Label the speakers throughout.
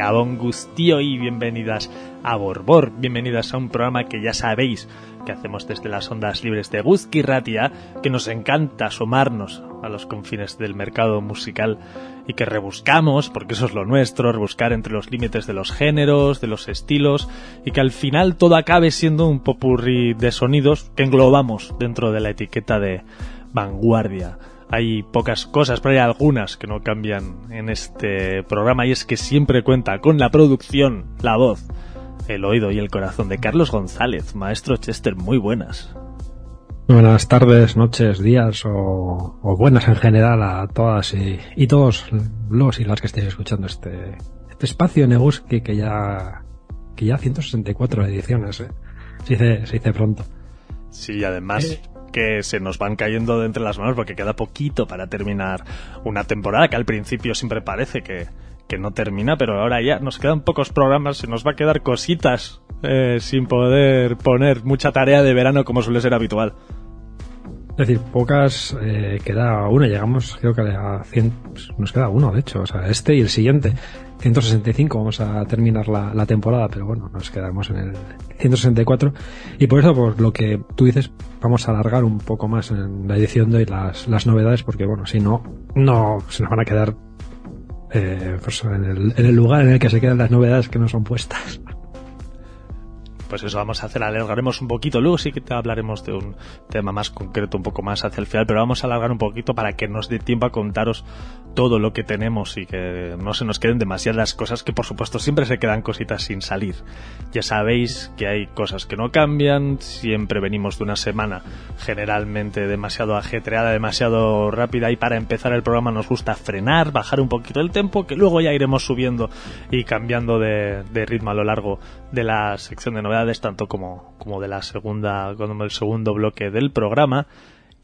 Speaker 1: Gabón Gustío y bienvenidas a Borbor, bienvenidas a un programa que ya sabéis que hacemos desde las ondas libres de Ratia, que nos encanta asomarnos a los confines del mercado musical y que rebuscamos, porque eso es lo nuestro, rebuscar entre los límites de los géneros, de los estilos, y que al final todo acabe siendo un popurrí de sonidos que englobamos dentro de la etiqueta de vanguardia hay pocas cosas, pero hay algunas que no cambian en este programa y es que siempre cuenta con la producción, la voz, el oído y el corazón de Carlos González, maestro Chester, muy buenas.
Speaker 2: Buenas tardes, noches, días o, o buenas en general a todas y, y, todos los y las que estéis escuchando este, este espacio Neguski que ya que ya 164 ediciones, ¿eh? se, dice, se dice pronto.
Speaker 1: Sí, además eh, que se nos van cayendo de entre las manos porque queda poquito para terminar una temporada que al principio siempre parece que, que no termina, pero ahora ya nos quedan pocos programas, se nos va a quedar cositas eh, sin poder poner mucha tarea de verano como suele ser habitual.
Speaker 2: Es decir, pocas, eh, queda una, llegamos creo que a 100, nos queda uno de hecho, o sea, este y el siguiente. 165 vamos a terminar la, temporada, pero bueno, nos quedamos en el 164 y por eso, por lo que tú dices, vamos a alargar un poco más en la edición de hoy las, las novedades, porque bueno, si no, no se nos van a quedar eh, pues en el lugar en el que se quedan las novedades que no son puestas
Speaker 1: pues eso vamos a hacer, alargaremos un poquito, luego sí que te hablaremos de un tema más concreto un poco más hacia el final, pero vamos a alargar un poquito para que nos dé tiempo a contaros todo lo que tenemos y que no se nos queden demasiadas cosas que por supuesto siempre se quedan cositas sin salir. Ya sabéis que hay cosas que no cambian, siempre venimos de una semana generalmente demasiado ajetreada, demasiado rápida y para empezar el programa nos gusta frenar, bajar un poquito el tempo, que luego ya iremos subiendo y cambiando de, de ritmo a lo largo de la sección de novedades tanto como, como de la segunda, como el segundo bloque del programa.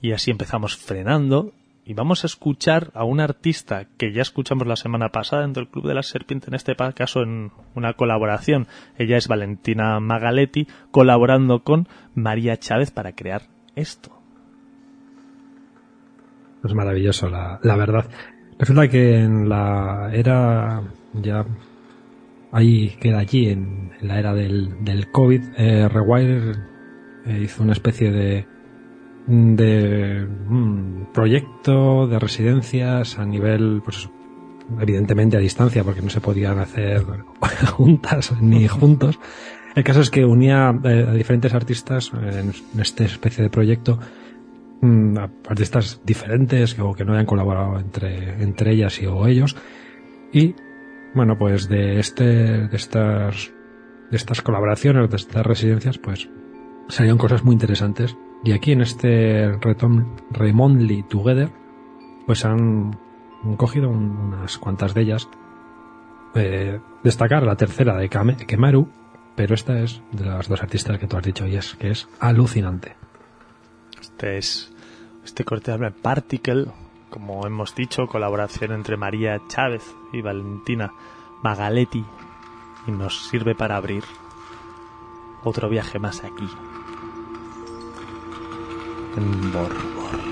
Speaker 1: Y así empezamos frenando. Y vamos a escuchar a un artista que ya escuchamos la semana pasada dentro del Club de la Serpiente, en este caso en una colaboración. Ella es Valentina Magaletti, colaborando con María Chávez para crear esto.
Speaker 2: Es maravilloso, la, la verdad. Resulta que en la era ya ahí queda allí en, la era del, del COVID, eh, Rewire eh, hizo una especie de de mm, proyecto de residencias a nivel pues evidentemente a distancia porque no se podían hacer juntas ni juntos. El caso es que unía eh, a diferentes artistas en, en esta especie de proyecto mm, artistas diferentes que, o que no hayan colaborado entre, entre ellas y o ellos y bueno pues de este de estas de estas colaboraciones de estas residencias pues salieron cosas muy interesantes. Y aquí en este Retom- Remotely Together pues han, cogido un- unas cuantas de ellas. Eh, destacar la tercera de Kame- Kemaru pero esta es de las dos artistas que tú has dicho y es que es alucinante.
Speaker 1: Este es este corte habla Particle, como hemos dicho, colaboración entre María Chávez y Valentina Magaletti y nos sirve para abrir otro viaje más aquí. En.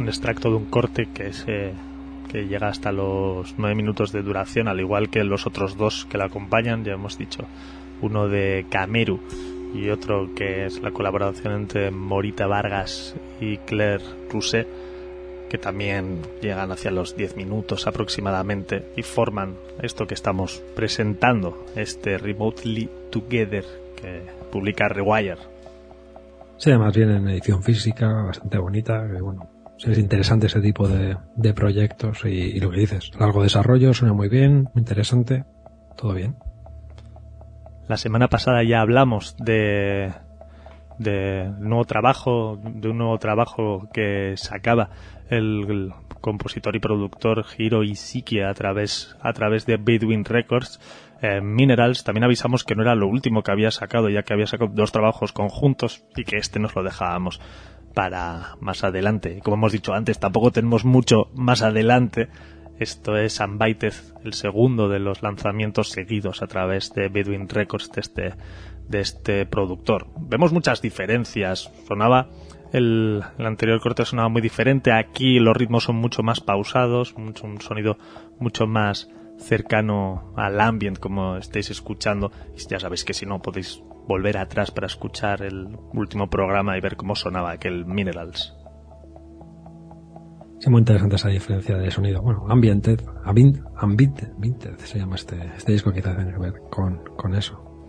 Speaker 1: Un extracto de un corte que es que llega hasta los nueve minutos de duración, al igual que los otros dos que la acompañan, ya hemos dicho, uno de Cameru y otro que es la colaboración entre Morita Vargas y Claire Rousset, que también llegan hacia los 10 minutos aproximadamente y forman esto que estamos presentando, este Remotely Together que publica Rewire.
Speaker 2: Sí, además viene en edición física, bastante bonita, que bueno, es interesante ese tipo de, de proyectos y, lo que dices, largo desarrollo, suena muy bien, muy interesante, todo bien.
Speaker 1: La semana pasada ya hablamos de, de nuevo trabajo, de un nuevo trabajo que sacaba el, compositor y productor Hiro Isiki a través, a través de Bedouin Records. Eh, Minerals, también avisamos que no era lo último que había sacado, ya que había sacado dos trabajos conjuntos y que este nos lo dejábamos para más adelante. Como hemos dicho antes, tampoco tenemos mucho más adelante. Esto es Unbited, el segundo de los lanzamientos seguidos a través de Bedouin Records de este, de este productor. Vemos muchas diferencias. Sonaba el, el, anterior corte sonaba muy diferente. Aquí los ritmos son mucho más pausados, mucho, un sonido mucho más cercano al ambient como estáis escuchando. Ya sabéis que si no podéis volver atrás para escuchar el último programa y ver cómo sonaba aquel Minerals.
Speaker 2: Sí, muy interesante esa diferencia de sonido. Bueno, ambiented, ambient, ambiented, se llama este, este disco quizás tiene que ver con, con eso.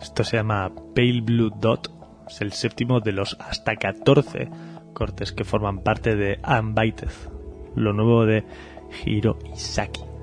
Speaker 1: Esto se llama Pale Blue Dot, es el séptimo de los hasta 14 cortes que forman parte de Unbited, lo nuevo de Hiro Isaki.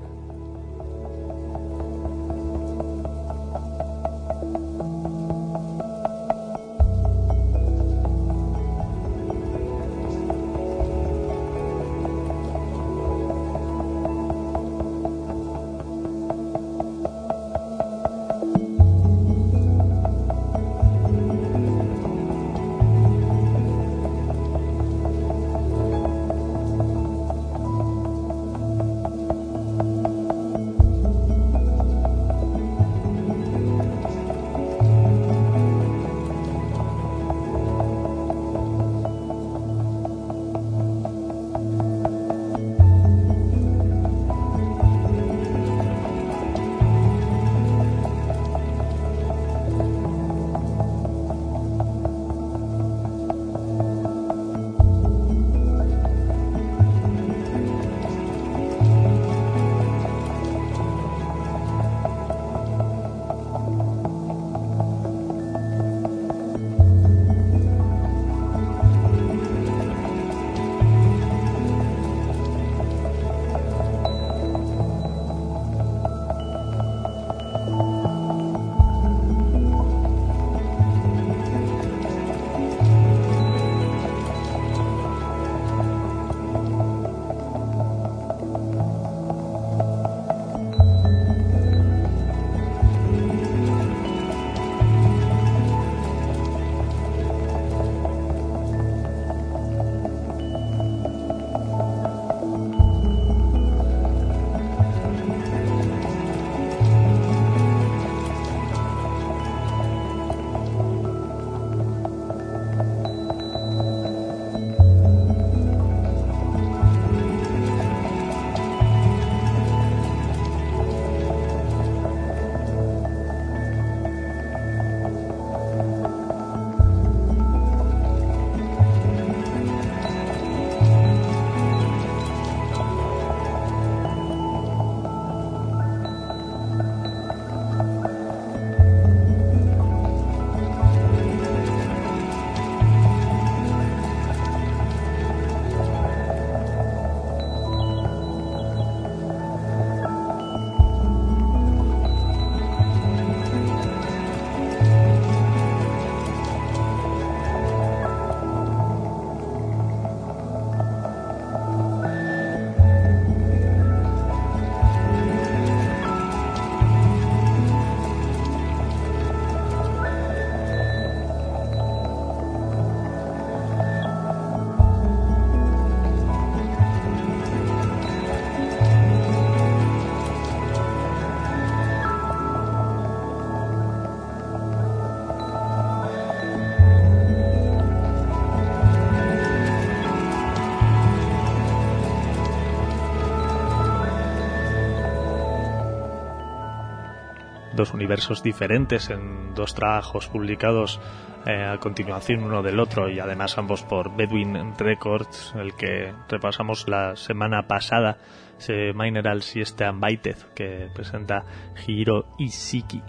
Speaker 1: Dos universos diferentes en dos trabajos publicados eh, a continuación uno del otro y además ambos por Bedouin Records, el que repasamos la semana pasada, ese Mineral Siesta Unbited que presenta Hiro Ishiki.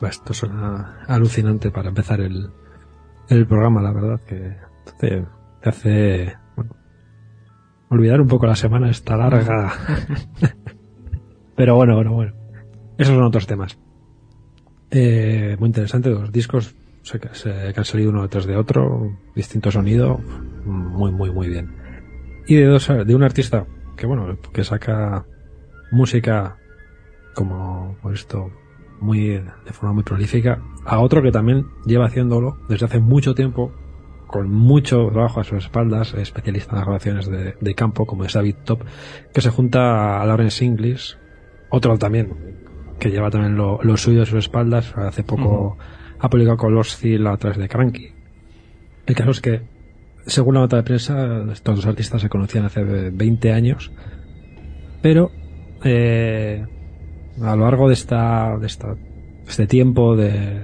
Speaker 2: Esto suena alucinante para empezar el, el programa, la verdad, que te, te hace bueno, olvidar un poco la semana esta larga. Pero bueno, bueno, bueno. Esos son otros temas. Eh, muy interesante, dos discos se, se, que han salido uno detrás de otro, distinto sonido, muy, muy, muy bien. Y de dos, de un artista que bueno, que saca música como esto muy de forma muy prolífica, a otro que también lleva haciéndolo desde hace mucho tiempo, con mucho trabajo a sus espaldas, especialista en las grabaciones de, de campo, como es David Top, que se junta a Lawrence Inglis, otro también, que lleva también lo, lo suyo a sus espaldas, hace poco uh -huh. ha publicado con Los Seal a través de Cranky. El caso es que, según la nota de prensa, estos dos artistas se conocían hace 20 años, pero eh, a lo largo de esta, de esta este tiempo de,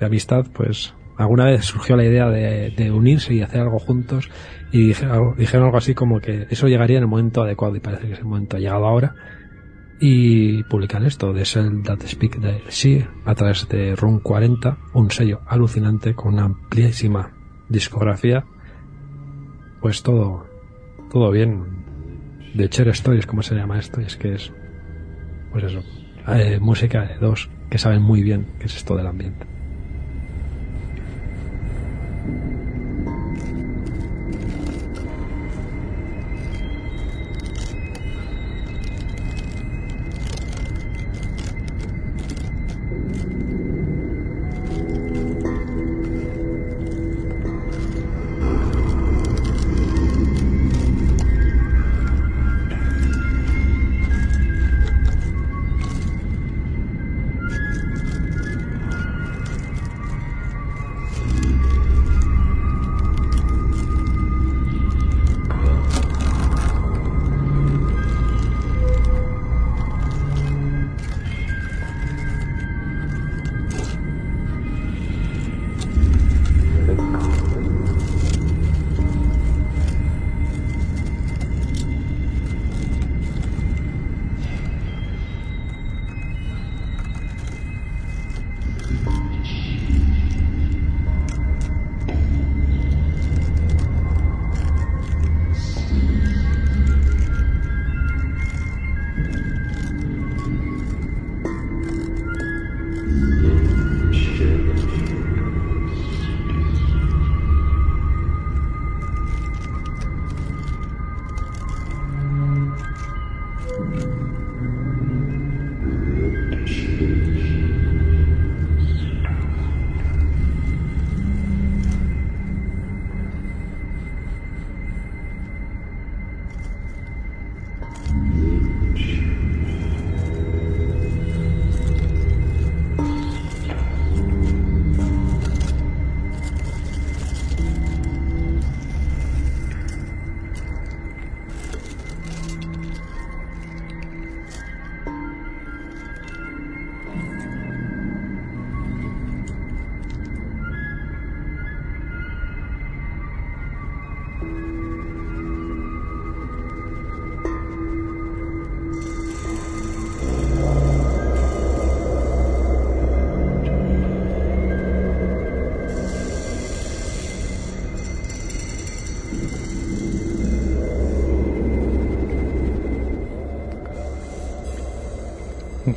Speaker 2: de, amistad, pues alguna vez surgió la idea de, de unirse y hacer algo juntos y dijeron, dijeron, algo así como que eso llegaría en el momento adecuado y parece que ese momento ha llegado ahora y publican esto de Sell That Speak de Sí a través de Room 40 un sello alucinante con una amplísima discografía. Pues todo todo bien. De Cher Stories como se llama esto y es que es pues eso eh, música de dos que saben muy bien qué es esto del ambiente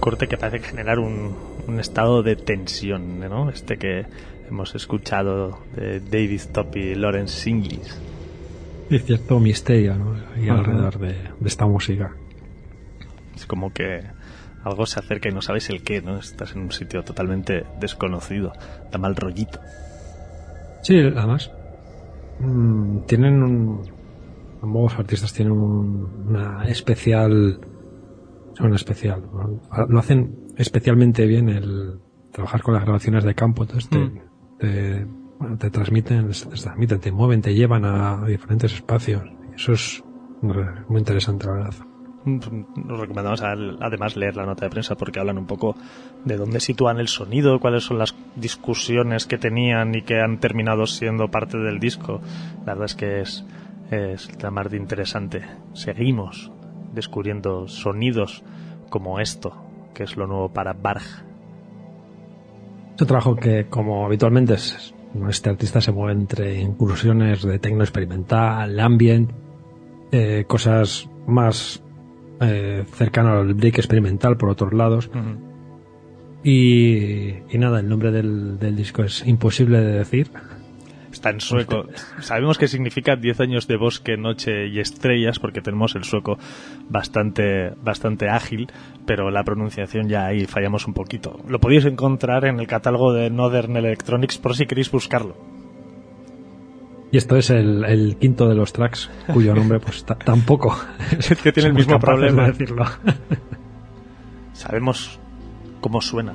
Speaker 1: corte que parece generar un, un, estado de tensión, ¿no? Este que hemos escuchado de David Top y Lawrence Singlis.
Speaker 2: Y cierto misterio, ¿no? Y alrededor de, de, esta música.
Speaker 1: Es como que algo se acerca y no sabes el qué, ¿no? Estás en un sitio totalmente desconocido, da mal rollito.
Speaker 2: Sí, además mmm, tienen un, ambos artistas tienen un, una especial son especial. Lo hacen especialmente bien el trabajar con las grabaciones de campo, entonces te, mm. te, bueno, te transmiten, te transmiten, te mueven, te llevan a diferentes espacios. Eso es muy interesante, la verdad.
Speaker 1: nos recomendamos además leer la nota de prensa porque hablan un poco de dónde sitúan el sonido, cuáles son las discusiones que tenían y que han terminado siendo parte del disco. La verdad es que es, es la más de interesante. Seguimos descubriendo sonidos como esto, que es lo nuevo para Barg.
Speaker 2: Es un trabajo que, como habitualmente, es, este artista se mueve entre incursiones de tecno experimental, ambient, eh, cosas más eh, cercanas al break experimental por otros lados. y, nada, el nombre del, del disco es imposible de decir
Speaker 1: está en sueco. Sabemos que significa 10 años de bosque, noche y estrellas, porque tenemos el sueco bastante, bastante ágil, pero la pronunciación ya ahí fallamos un poquito. Lo podéis encontrar en el catálogo de Northern Electronics por si queréis buscarlo.
Speaker 2: Y esto es el, quinto de los tracks, cuyo nombre pues tampoco.
Speaker 1: Es que tiene el mismo problema. De decirlo. Sabemos cómo suena.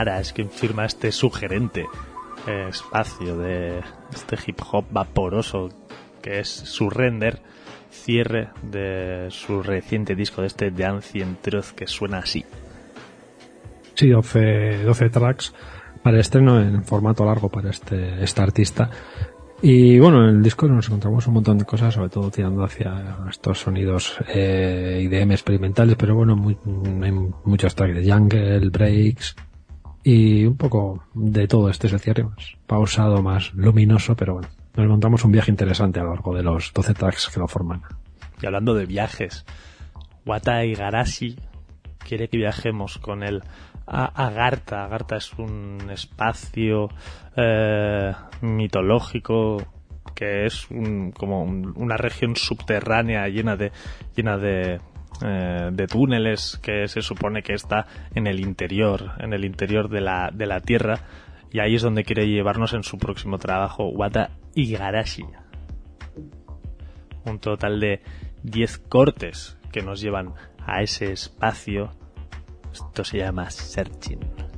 Speaker 1: Mara es quien firma este sugerente eh, espacio de este hip hop vaporoso que es su render cierre de su reciente disco de este The Ancient Truth que suena así.
Speaker 2: Sí, 12, 12 tracks para estreno en formato largo para este, este artista. Y bueno, en el disco nos encontramos un montón de cosas, sobre todo tirando hacia estos sonidos eh, IDM experimentales, pero bueno, muy, hay muchos tracks de jungle, breaks y un poco de todo este es el cierre más pausado, más luminoso, pero bueno, nos encontramos un viaje interesante a lo largo de los 12 tracks que lo forman.
Speaker 1: Y hablando de viajes, Wata Igarashi quiere que viajemos con él a Agartha. Agartha es un espacio eh, mitológico que es un, como un- una región subterránea llena de llena de eh, de túneles que se supone que está en el interior en el interior de la de la tierra y ahí es donde quiere llevarnos en su próximo trabajo Wata Igarashi un total de 10 cortes que nos llevan a ese espacio. Esto se llama Searching.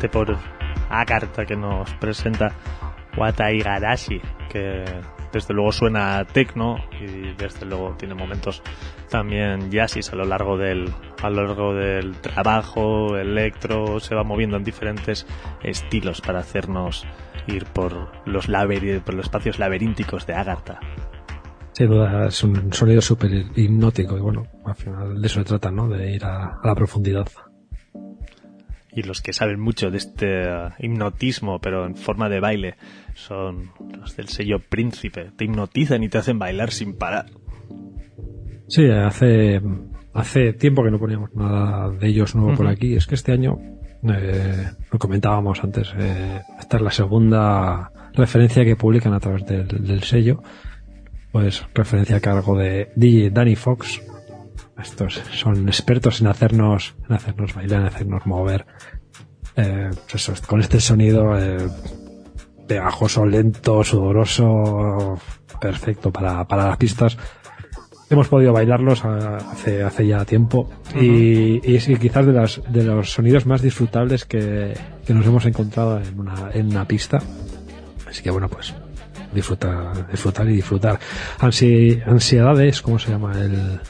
Speaker 1: Este por Agartha que nos presenta Wata Igarashi, que desde luego suena tecno y desde luego tiene momentos también jazzis a lo largo del a lo largo del trabajo electro se va moviendo en diferentes estilos para hacernos ir por los por los espacios laberínticos de Agartha.
Speaker 2: Sin duda es un sonido súper hipnótico y bueno al final de eso se trata no de ir a, a la profundidad
Speaker 1: y los que saben mucho de este hipnotismo, pero en forma de baile, son los del sello Príncipe. Te hipnotizan y te hacen bailar sin parar.
Speaker 2: Sí, hace, hace tiempo que no poníamos nada de ellos nuevo por aquí. Es que este año, eh, lo comentábamos antes, eh, esta es la segunda referencia que publican a través del, del sello. Pues referencia a cargo de DJ Danny Fox, estos son expertos en hacernos, en hacernos bailar, en hacernos mover. Eh, pues con este sonido eh, pegajoso, lento, sudoroso, perfecto para, para las pistas. Hemos podido bailarlos hace, hace ya tiempo y, y, quizás de, las, de los sonidos más disfrutables que, que nos hemos encontrado en una, en una pista. Así que bueno, pues disfrutar, disfrutar y disfrutar. Ansi, ansiedades, ¿cómo se llama el,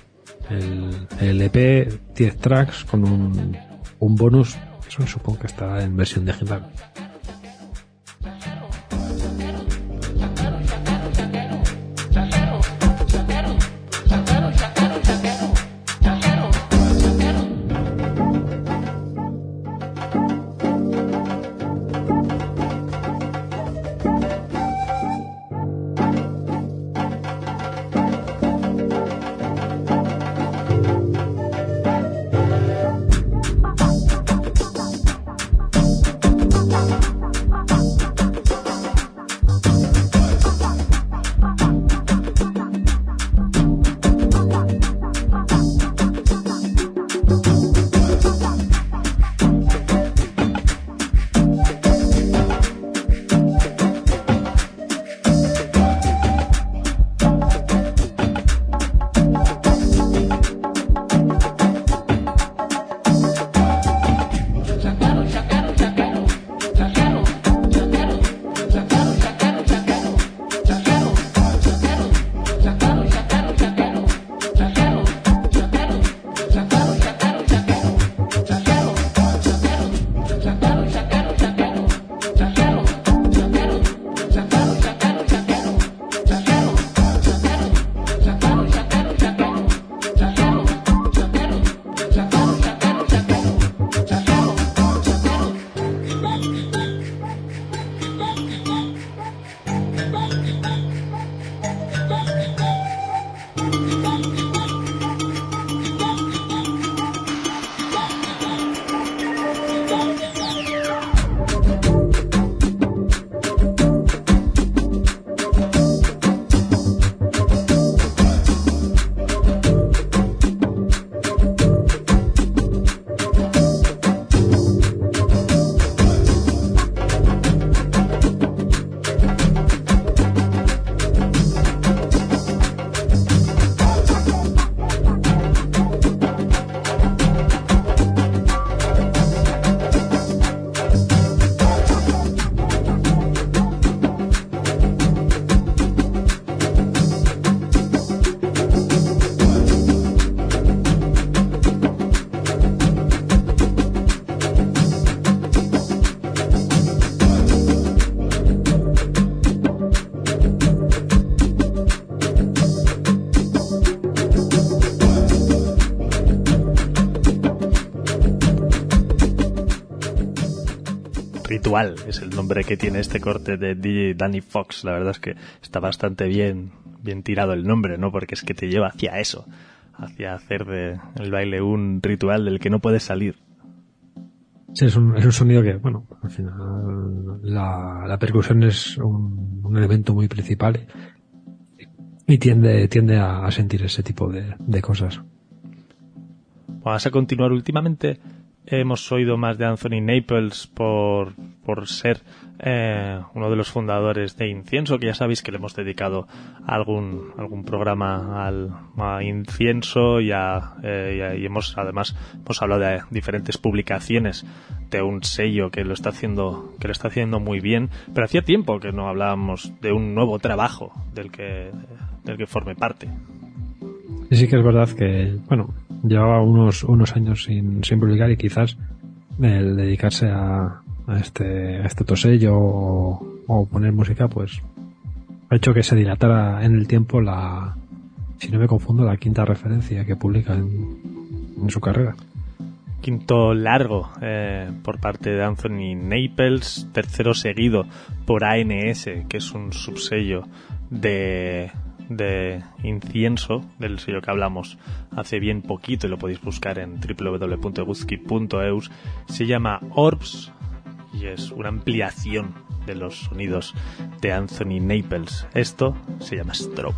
Speaker 2: el, el EP 10 tracks con un, un bonus, eso supongo que está en versión digital.
Speaker 1: Es el nombre que tiene este corte de DJ Danny Fox. La verdad es que está bastante bien, bien tirado el nombre, ¿no? Porque es que te lleva hacia eso, hacia hacer de el baile un ritual del que no puedes salir.
Speaker 2: Sí, es un, es un sonido que, bueno, al final la, la percusión es un, un, elemento muy principal y, tiende, tiende a, sentir ese tipo de, de cosas.
Speaker 1: Vamos a continuar últimamente hemos oído más de Anthony Naples por, por ser eh, uno de los fundadores de Incienso, que ya sabéis que le hemos dedicado algún, algún programa al, a Incienso y, eh, y, hemos además hemos hablado de diferentes publicaciones de un sello que lo está haciendo que lo está haciendo muy bien, pero hacía tiempo que no hablábamos de un nuevo trabajo del que del que forme parte.
Speaker 2: Y sí que es verdad que, bueno, llevaba unos, unos años sin, sin publicar y quizás el dedicarse a, este, este tosello o, poner música, pues ha hecho que se dilatara en el tiempo la, si no me confundo, la quinta referencia que publica en, en su carrera.
Speaker 1: Quinto largo eh, por parte de Anthony Naples, tercero seguido por ANS, que es un subsello de, de incienso, del sello que hablamos hace bien poquito y lo podéis buscar en www.guzki.eus, se llama Orbs y es una ampliación de los sonidos de Anthony Naples. Esto se llama Strobe.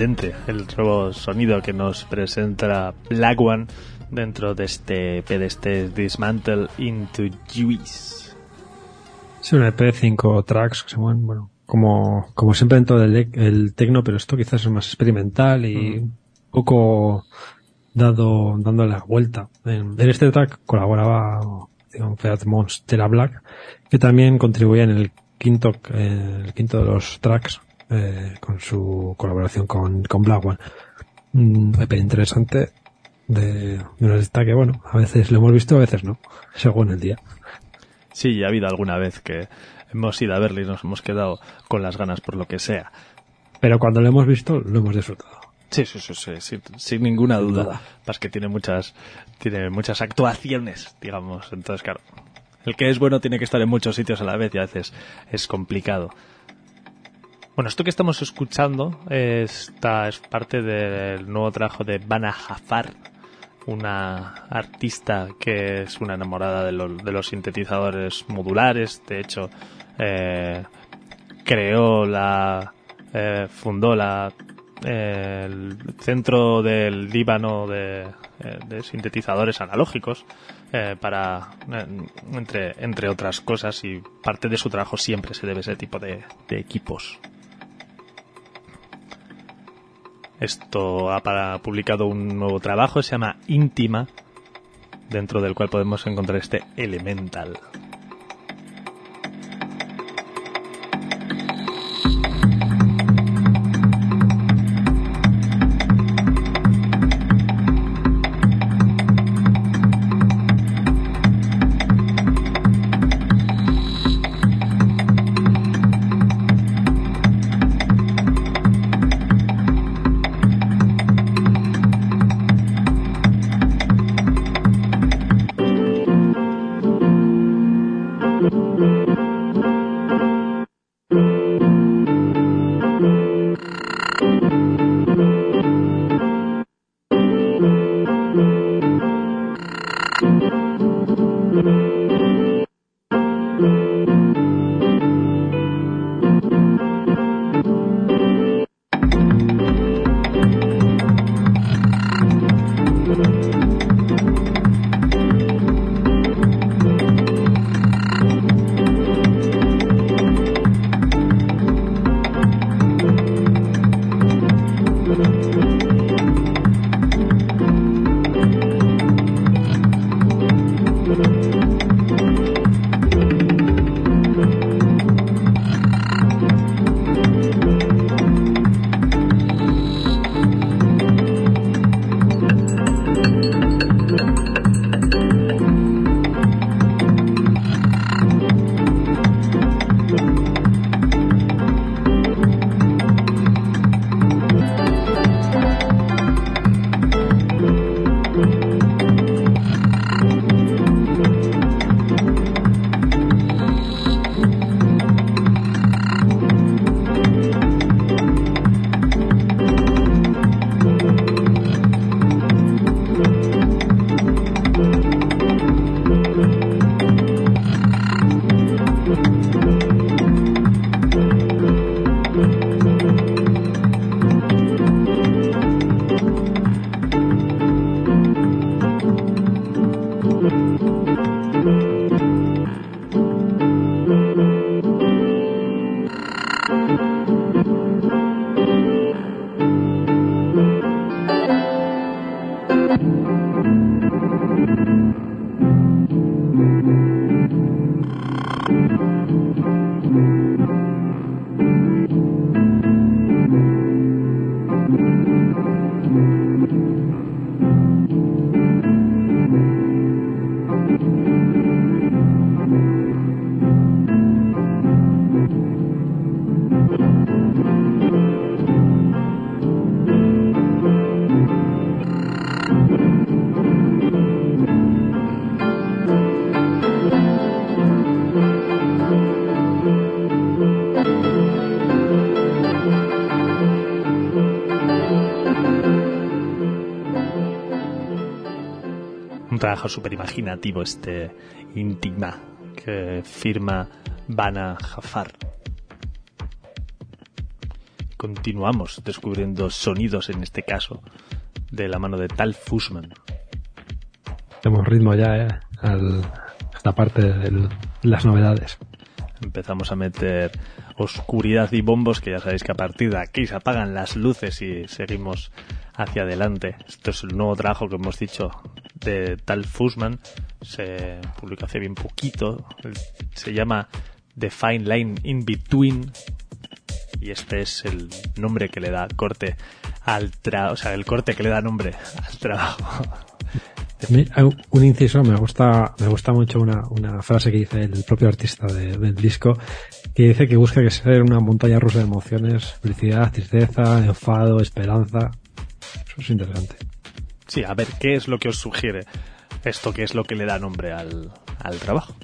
Speaker 1: Sorprendente el nuevo sonido que nos presenta Black One dentro de este PDST Dismantle into Juice.
Speaker 2: Es un EP, cinco tracks que se mueven, bueno, como, como siempre dentro del el tecno, pero esto quizás es más experimental y un poco dado, dándole la vuelta. En, en este track colaboraba digamos, Feat Monstera Black, que también contribuía en el quinto, eh, el quinto de los tracks, eh, con su colaboración con, con Black One. Un EP interesante de, de una lista que, bueno, a veces lo hemos visto, a veces no, según el día.
Speaker 1: Sí, ya ha habido alguna vez que hemos ido a verle y nos hemos quedado con las ganas por lo que sea.
Speaker 2: Pero cuando lo hemos visto, lo hemos disfrutado.
Speaker 1: Sí, sí, sí, sí, sin, sin ninguna duda. Más que tiene muchas, tiene muchas actuaciones, digamos. Entonces, claro, el que es bueno tiene que estar en muchos sitios a la vez y a veces es complicado. Bueno, esto que estamos escuchando esta es parte del nuevo trabajo de Bana Jafar, una artista que es una enamorada de, lo, de los sintetizadores modulares. De hecho, eh, creó la, eh, fundó la el centro del Líbano de, de sintetizadores analógicos eh, para entre entre otras cosas y parte de su trabajo siempre se debe a ese tipo de equipos esto ha publicado un nuevo trabajo se llama Íntima dentro del cual podemos encontrar este Elemental trabajo súper imaginativo este Intima que firma Bana Jafar. continuamos descubriendo sonidos, en este caso, de la mano de Tal Fussman.
Speaker 2: Tenemos ritmo ya, ¿eh? Al, esta parte de las novedades.
Speaker 1: Empezamos a meter oscuridad y bombos, que ya sabéis que a partir de aquí se apagan las luces y seguimos hacia adelante. Esto es el nuevo trabajo que hemos dicho de Tal Fussman. Se publicó hace bien poquito. Se llama The Fine Line in Between. Y este es el nombre que le da corte al trabajo, o sea, el corte que le da nombre al trabajo.
Speaker 2: Un inciso, me gusta, me gusta mucho una, una frase que dice el propio artista de, del disco, que dice que busca que sea una montaña rusa de emociones, felicidad, tristeza, enfado, esperanza. Eso es interesante.
Speaker 1: Sí, a ver, ¿qué es lo que os sugiere esto? ¿Qué es lo que le da nombre al, al trabajo?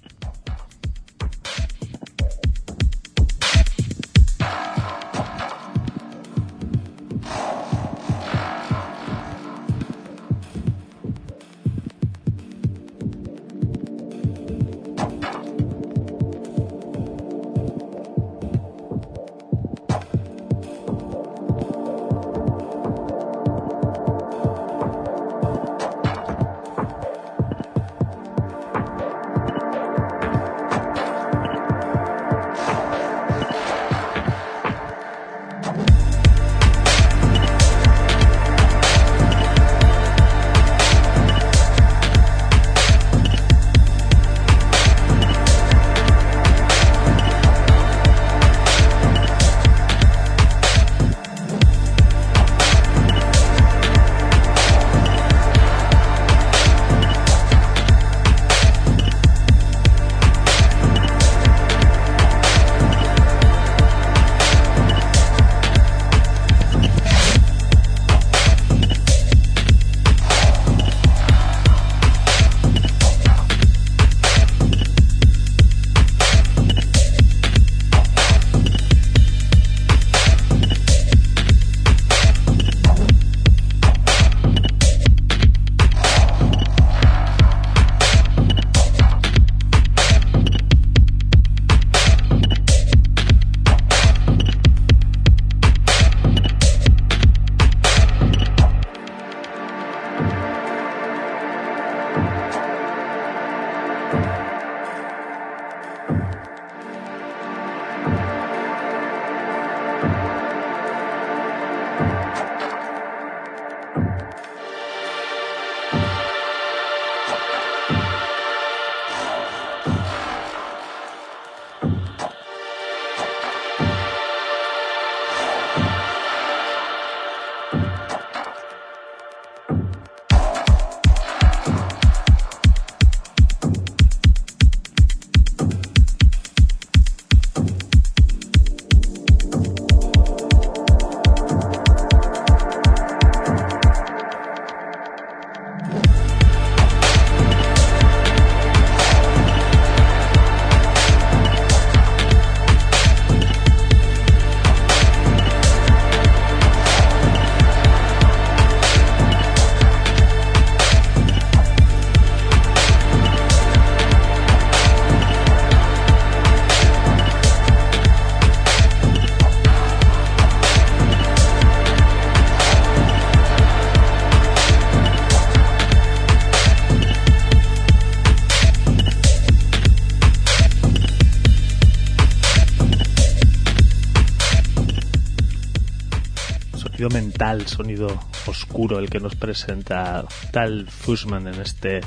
Speaker 1: Sonido oscuro el que nos presenta Tal Fussman en este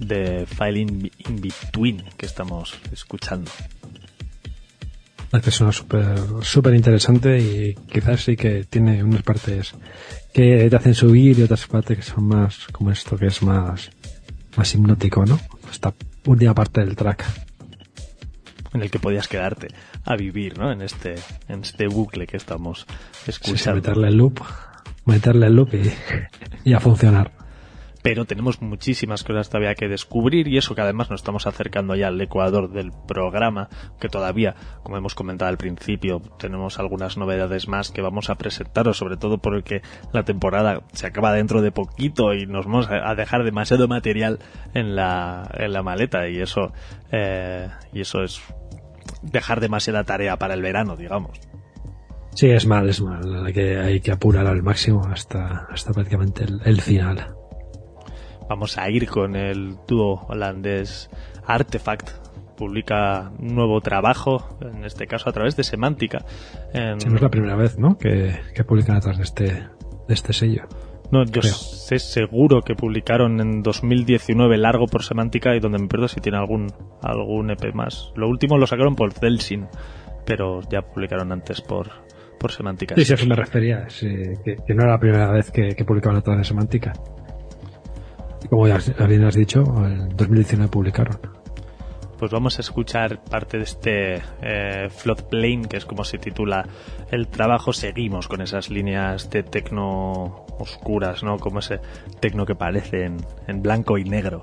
Speaker 1: de File in, Between que estamos escuchando.
Speaker 2: que suena súper súper interesante y quizás sí que tiene unas partes que te hacen subir y otras partes que son más como esto que es más más hipnótico, ¿no? Esta última parte del track
Speaker 1: en el que podías quedarte a vivir, ¿no? En este, en este bucle que estamos escuchando.
Speaker 2: meterle el loop, meterle el loop y, a funcionar
Speaker 1: pero tenemos muchísimas cosas todavía que descubrir y eso que además nos estamos acercando ya al ecuador del programa, que todavía, como hemos comentado al principio, tenemos algunas novedades más que vamos a presentaros, sobre todo porque la temporada se acaba dentro de poquito y nos vamos a dejar demasiado material en la, en la maleta y eso, eh, y eso es dejar demasiada tarea para el verano, digamos.
Speaker 2: Sí, es mal, es mal. Hay que, hay que apurar al máximo hasta, hasta prácticamente el, el final.
Speaker 1: Vamos a ir con el dúo holandés Artefact. Publica un nuevo trabajo, en este caso a través de Semántica. en-
Speaker 2: Sí, no es la primera vez, ¿no? Que, que publican atrás de este, de este sello.
Speaker 1: No, yo
Speaker 2: Creo.
Speaker 1: sé seguro que publicaron en 2019 largo por semántica y donde me pierdo si tiene algún algún EP más. Lo último lo sacaron por Delsin, pero ya publicaron antes por por semántica.
Speaker 2: Sí, sí, a eso me refería. sí, que, que no era la primera vez que, que publicaban atrás de semántica. Como ya bien has dicho, en 2019 publicaron.
Speaker 1: Pues vamos a escuchar parte de este eh, Floodplain, que es como se titula el trabajo. Seguimos con esas líneas de tecno oscuras, ¿no? Como ese tecno que parece en, en blanco y negro.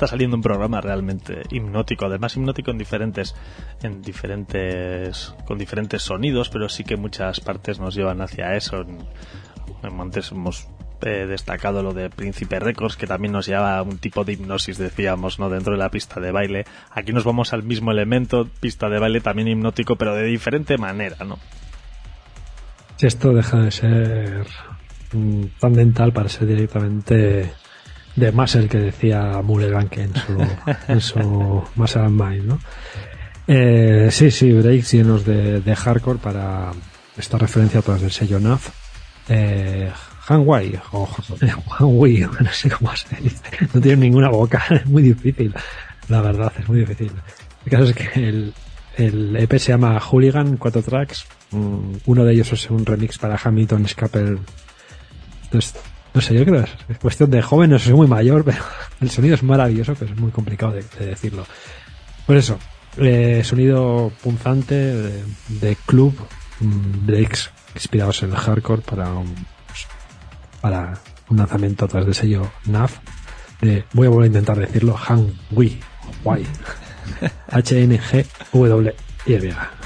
Speaker 1: Está saliendo un programa realmente hipnótico, además hipnótico en diferentes, en diferentes, con diferentes sonidos, pero sí que muchas partes nos llevan hacia eso. Antes hemos eh, destacado lo de Príncipe Records, que también nos lleva a un tipo de hipnosis, decíamos, ¿no? Dentro de la pista de baile. Aquí nos vamos al mismo elemento, pista de baile también hipnótico, pero de diferente manera, ¿no?
Speaker 2: Esto deja de ser tan dental para ser directamente de Muscle que decía Mulligan que en su, en su Muscle and Mind, ¿no? Eh, sí, sí, breaks llenos de, de hardcore para esta referencia a todas del sello NAF. Eh, Hanwei o Hanwei, no sé cómo se dice. No tiene ninguna boca, es muy difícil. La verdad, es muy difícil. El caso es que el, el EP se llama Hooligan, cuatro tracks. Mm, Uno de ellos es un remix para Hamilton Scapel. Esto es No sé, yo creo que es cuestión de joven, no soy muy mayor, pero el sonido es maravilloso, pero es muy complicado de, de decirlo. Por eso, eh, sonido punzante de, de club, mm, breaks inspirados en el hardcore para un, para un lanzamiento tras del sello NAF de, voy a volver a intentar decirlo, Han Wi, Wai, H-N-G-W-Y.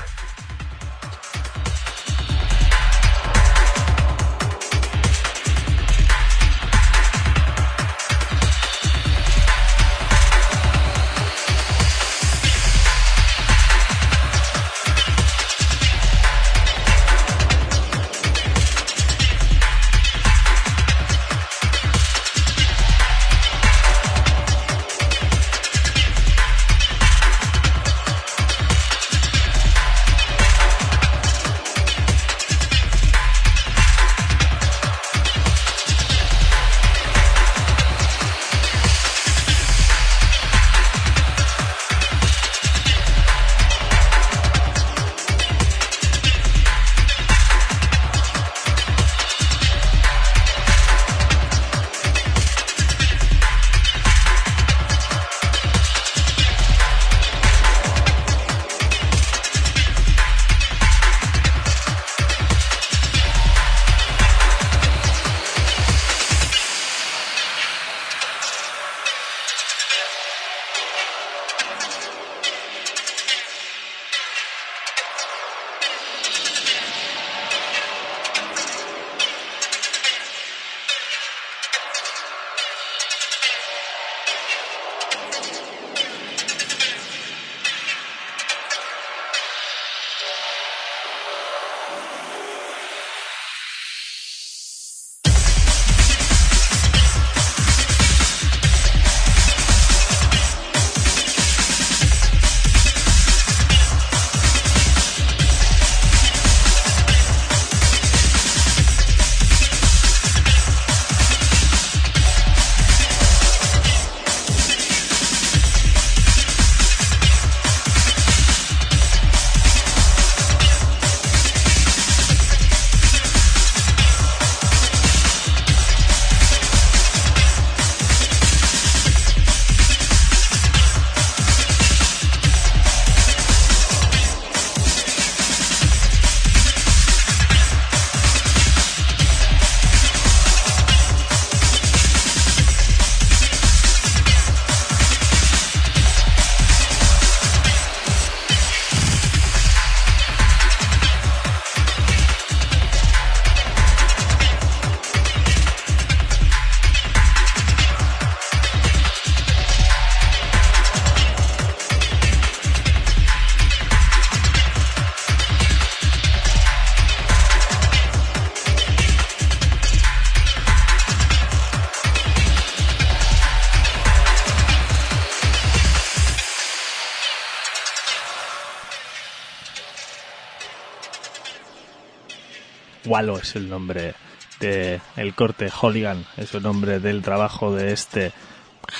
Speaker 1: Es el nombre de el corte, Holigan es el nombre del trabajo de este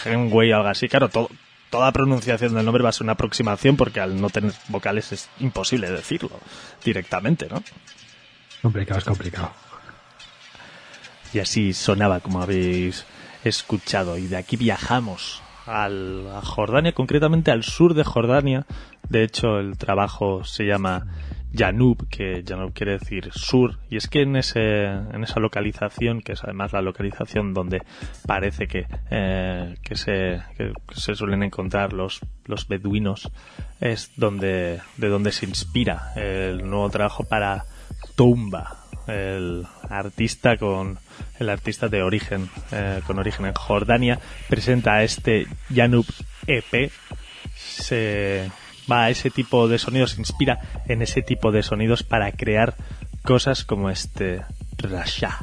Speaker 1: Henway o algo así. Claro, todo, toda pronunciación del nombre va a ser una aproximación porque al no tener vocales es imposible decirlo directamente, ¿no?
Speaker 2: Complicado, es complicado.
Speaker 1: Y así sonaba como habéis escuchado. Y de aquí viajamos al, a Jordania, concretamente al sur de Jordania. De hecho, el trabajo se llama Yanub, que Yanub quiere decir sur, y es que en, ese, en esa localización, que es además la localización donde parece que, eh, que, se, se suelen encontrar los, los beduinos, es donde, de donde se inspira el nuevo trabajo para Toumba, el artista con el artista de origen eh, con origen en Jordania presenta este Yanub EP se va a ese tipo de sonidos, se inspira en ese tipo de sonidos para crear cosas como este Rasha.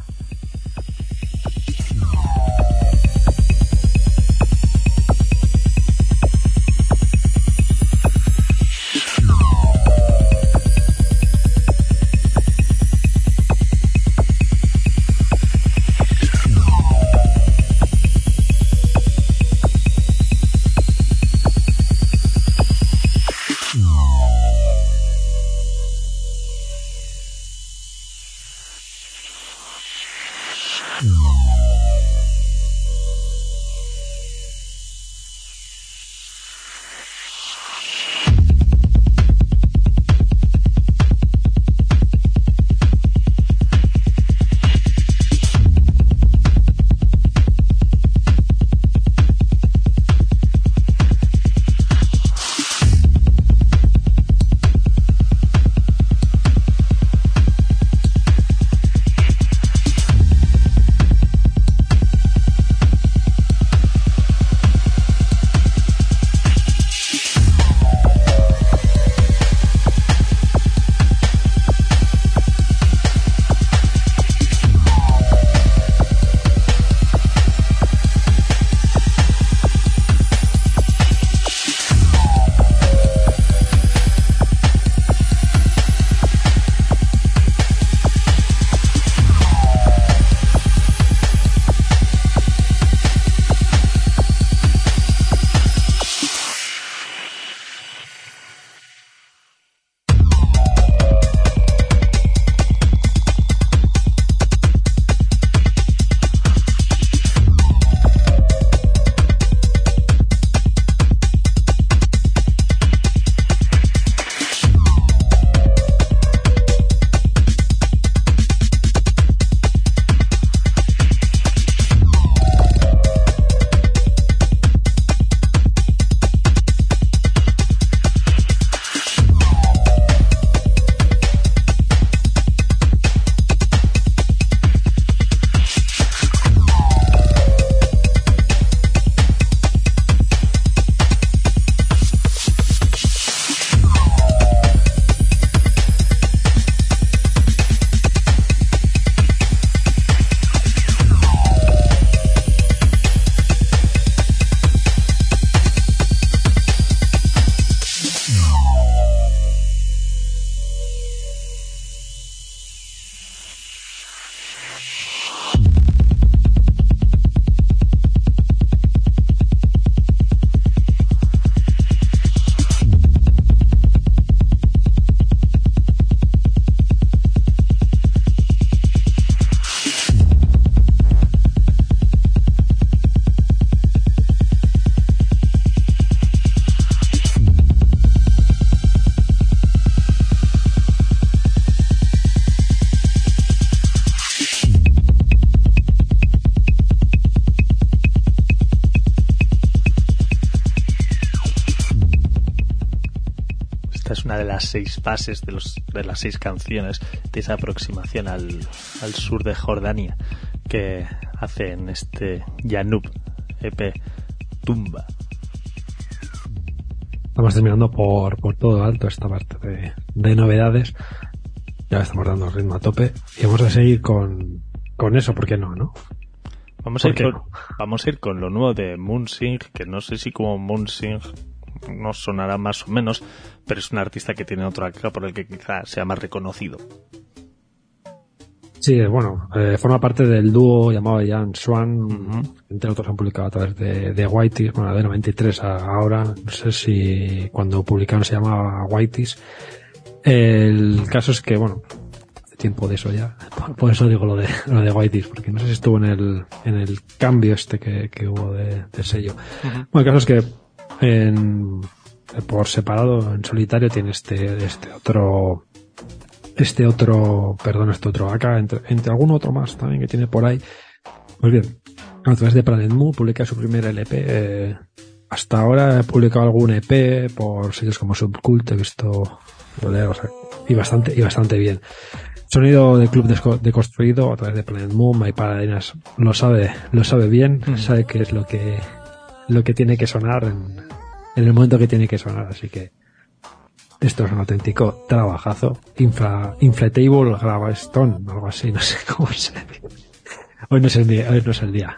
Speaker 1: Las seis fases de, los, de las seis canciones de esa aproximación al, al sur de Jordania que hace en este Yanub EP Tumba.
Speaker 2: Estamos terminando por, por todo alto esta parte de, de novedades. Ya estamos dando ritmo a tope y vamos a seguir con, con eso, ¿por qué no, no?
Speaker 1: Vamos a, ir
Speaker 2: ¿Por qué
Speaker 1: con,
Speaker 2: no?
Speaker 1: vamos a ir con lo nuevo de Moonsing, que no sé si como Moonsing nos sonará más o menos, pero es un artista que tiene otro acá por el que quizá sea más reconocido.
Speaker 2: Sí, bueno, eh, forma parte del dúo llamado Jan Swan, entre otros han publicado a través de, de Whitey's, bueno, de 93 a ahora, no sé si cuando publicaron se llamaba Whitey's. El caso es que, bueno, hace tiempo de eso ya, por, por eso digo lo de, lo de Whitey's, porque no sé si estuvo en el, en el cambio este que, que hubo de, de sello. Bueno, el caso es que en, por separado, en solitario, tiene este, este otro, este otro, perdón, este otro acá, entre, entre algún otro más también que tiene por ahí. Pues bien, a través de Planet Moon publica su primer LP. eh, hasta ahora he publicado algún EP por sellos como Subcult, he visto, o sea, y bastante, y bastante bien. Sonido de club deconstruido a través de Planet Moon, My Paradinas lo sabe, lo sabe bien,
Speaker 1: Mm.
Speaker 2: sabe qué es lo que, lo que tiene que sonar en, en el momento que tiene que sonar, así que esto es un auténtico trabajazo. Infla, inflatable Gravestone, algo así, no sé cómo se dice. Hoy no es el día, hoy no es el día.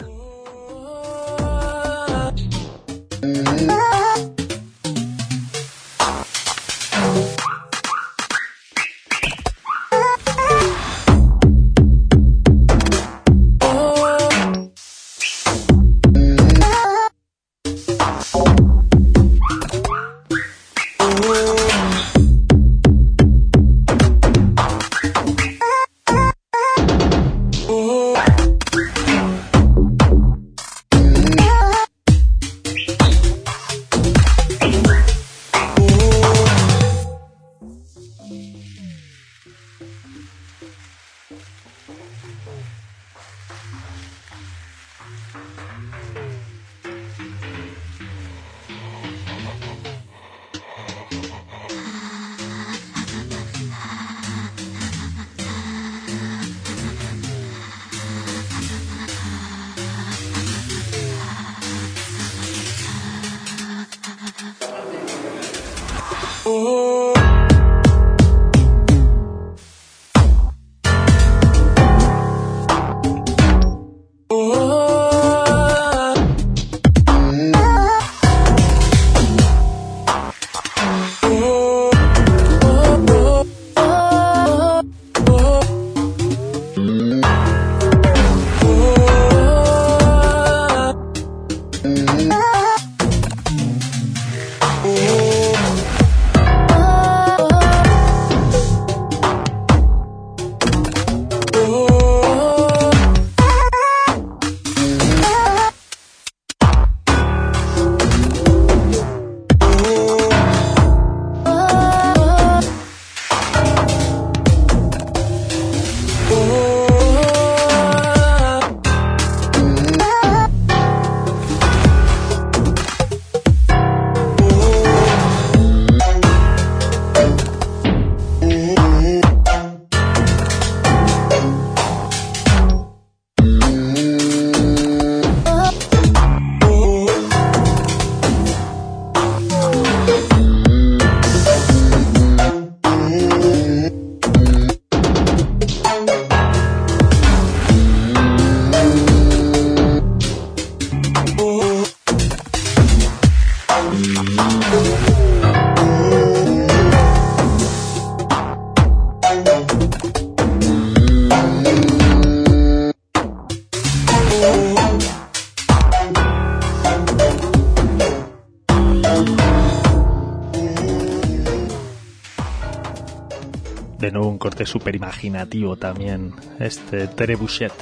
Speaker 1: Súper imaginativo también, este Trebuchet,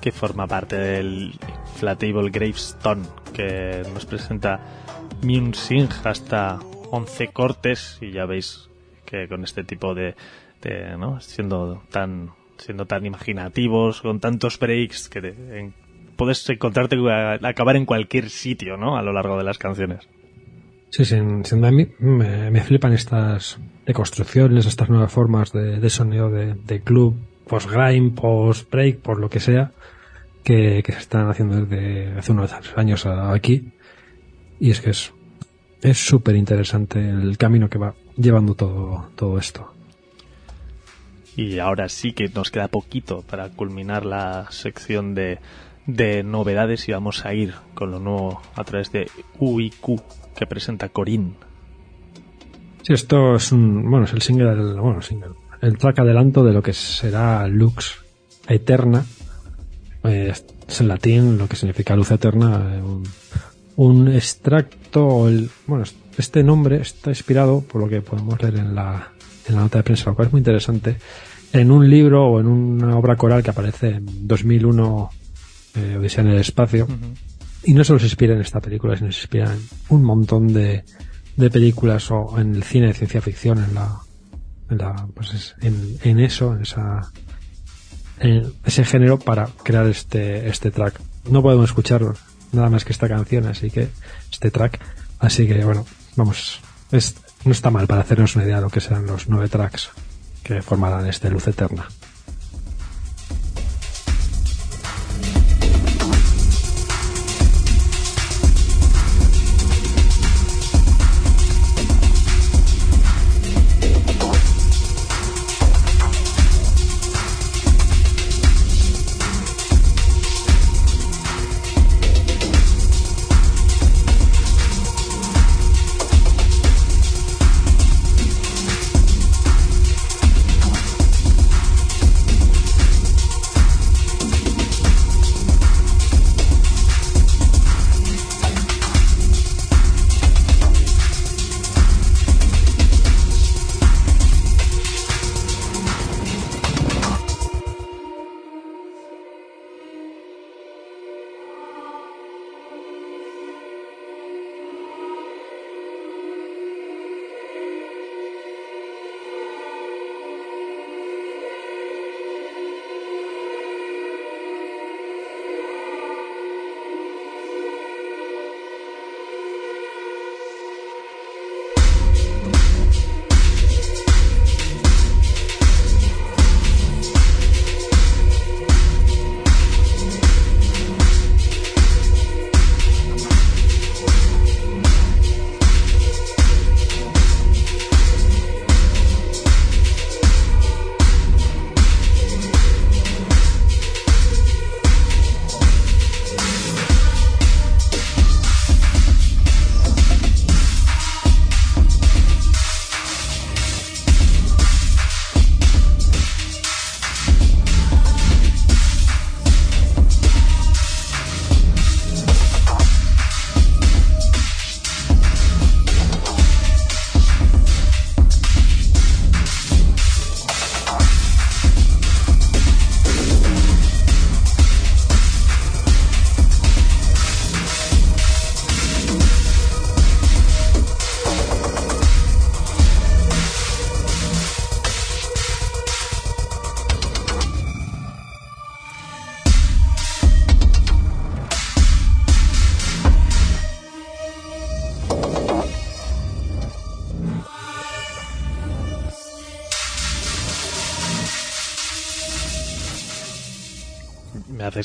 Speaker 1: que forma parte del Flatable Gravestone, que nos presenta Singh hasta 11 cortes y ya veis que con este tipo de, de, ¿no? siendo tan siendo tan imaginativos, con tantos breaks que te- en- puedes encontrarte acabar en cualquier sitio, ¿no? A lo largo de las canciones.
Speaker 2: Sí, sin a mí me, flipan estas deconstrucciones, estas nuevas formas de, sonido de, club, post-grime, post-break, por lo que sea, que, se están haciendo desde hace unos años aquí. Y es que es es súper interesante el camino que va llevando todo, todo esto.
Speaker 1: Y ahora sí que nos queda poquito para culminar la sección de, de novedades y vamos a ir con lo nuevo a través de UIQ que presenta Corín.
Speaker 2: Sí, esto es un, bueno, es el single, el, bueno, el track adelanto de lo que será Lux Eterna. Eh, es en latín lo que significa luz eterna. eh, un, extracto, bueno, este nombre está inspirado, por lo que podemos leer en la, en la nota de prensa, lo cual es muy interesante, en un libro o en una obra coral que aparece en 2001, eh, Odisea en el espacio. Y no solo se inspira en esta película, sino se inspira en un montón de, de películas o en el cine de ciencia ficción, en la, en, la, pues es- en, en eso, en esa, en ese género para crear este, este track. No podemos escuchar nada más que esta canción, así que este track, así que bueno, vamos, es, no está mal para hacernos una idea de lo que serán los nueve tracks que formarán este Luz Eterna.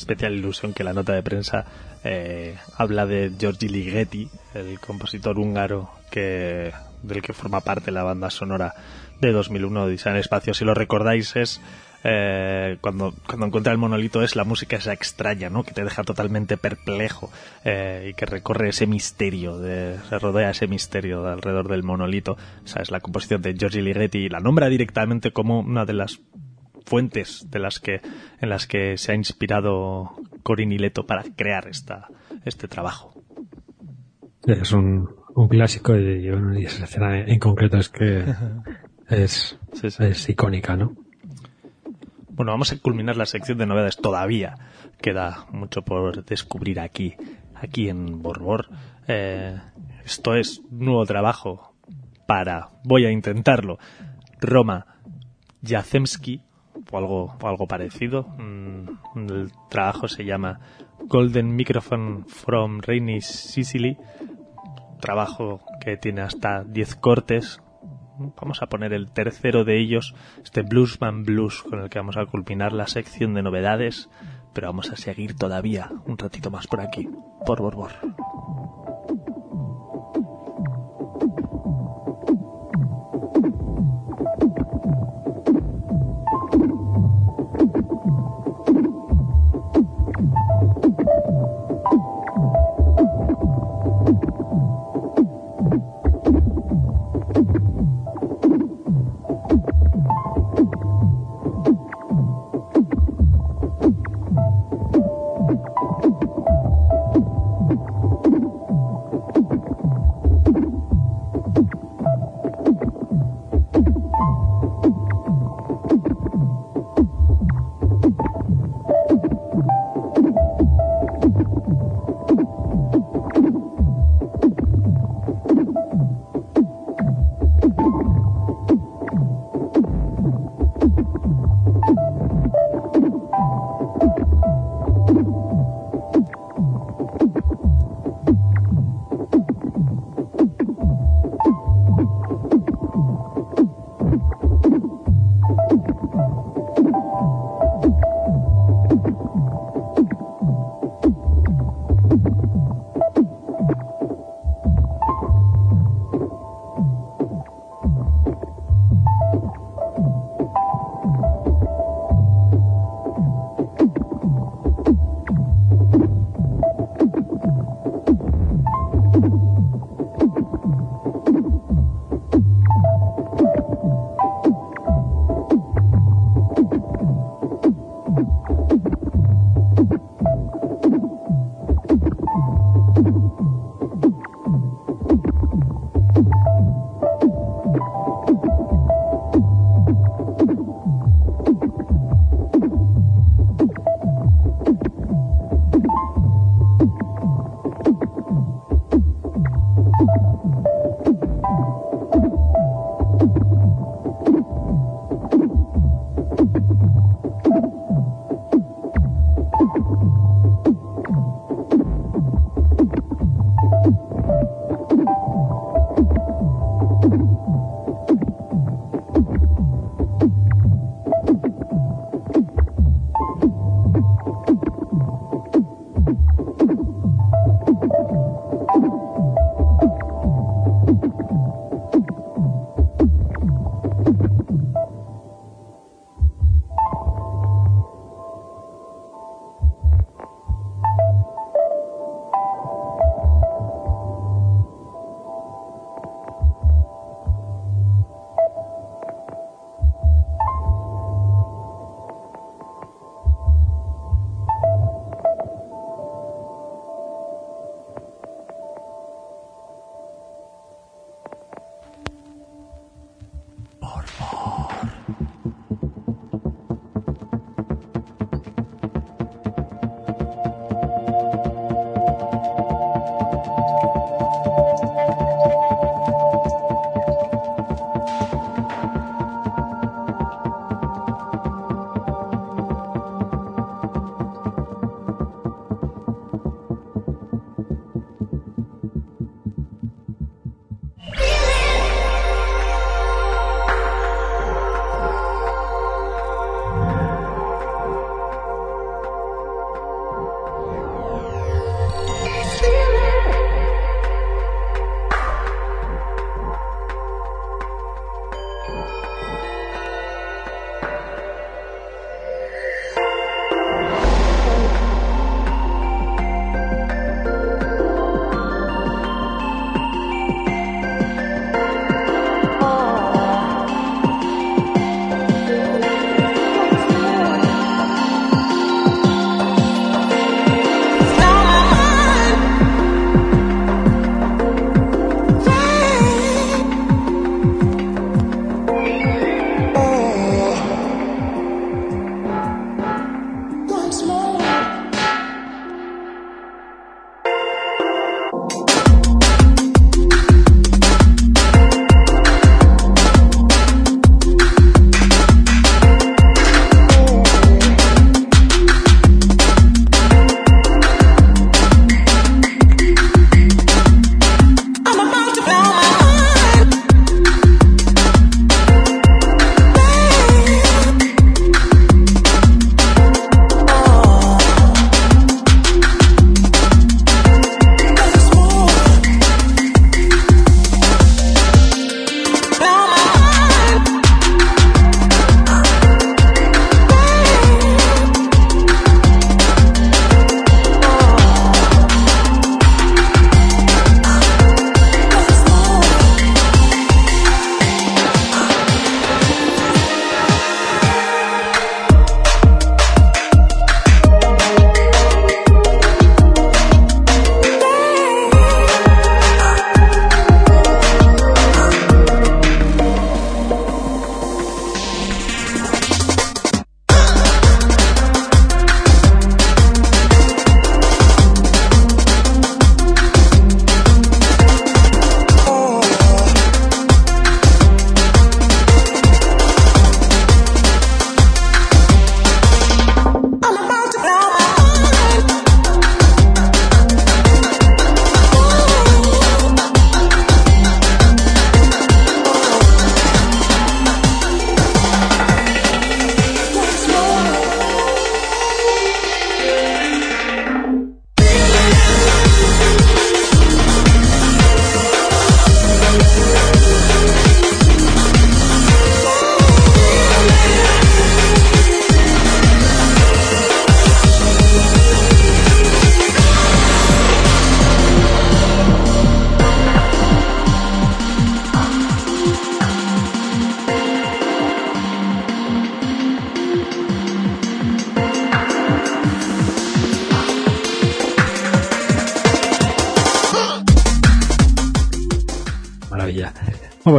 Speaker 1: Especial ilusión que la nota de prensa eh, habla de Giorgi Ligeti, el compositor húngaro que del que forma parte la banda sonora de 2001 Odisea en el espacio. Si lo recordáis es eh, cuando, cuando encuentra el monolito es la música esa extraña, ¿no? Que te deja totalmente perplejo eh, y que recorre ese misterio, de, se rodea ese misterio de alrededor del monolito. Es la composición de Giorgi Ligeti y la nombra directamente como una de las fuentes de las que en las que se ha inspirado Corin y Leto para crear esta este trabajo.
Speaker 2: Es un, un clásico y, bueno, y esa escena en concreto es que es,
Speaker 1: Sí, sí.
Speaker 2: es icónica, ¿no?
Speaker 1: Bueno, vamos a culminar la sección de novedades. Todavía queda mucho por descubrir aquí, aquí en Borbor. Eh, esto es nuevo trabajo para, voy a intentarlo, Roma Jacemski o algo, o algo parecido. Mm, El trabajo se llama Golden Microphone from Rainy Sicily. trabajo que tiene hasta 10 cortes. Vamos a poner el tercero de ellos, este Bluesman Blues, con el que vamos a culminar la sección de novedades, pero vamos a seguir todavía un ratito más por aquí, por Borbor.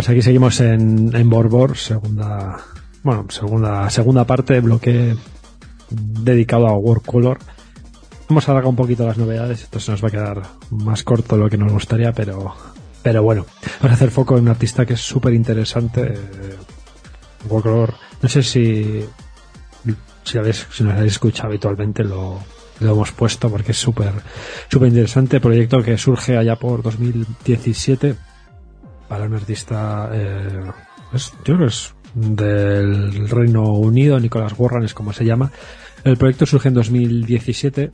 Speaker 2: Pues aquí seguimos en, en Borbor, segunda, bueno, segunda, segunda parte, bloque dedicado a World Color. Vamos a alargar un poquito las novedades, esto se nos va a quedar más corto de lo que nos gustaría, pero, pero bueno, vamos a hacer foco en un artista que es súper interesante. eh, World Color, no sé si, si, habéis, si nos habéis escuchado habitualmente, lo, lo hemos puesto porque es súper súper interesante proyecto que surge allá por 2017 para un artista eh, es- yo creo que es del Reino Unido Nicolás Warren es como se llama. El proyecto surge en 2017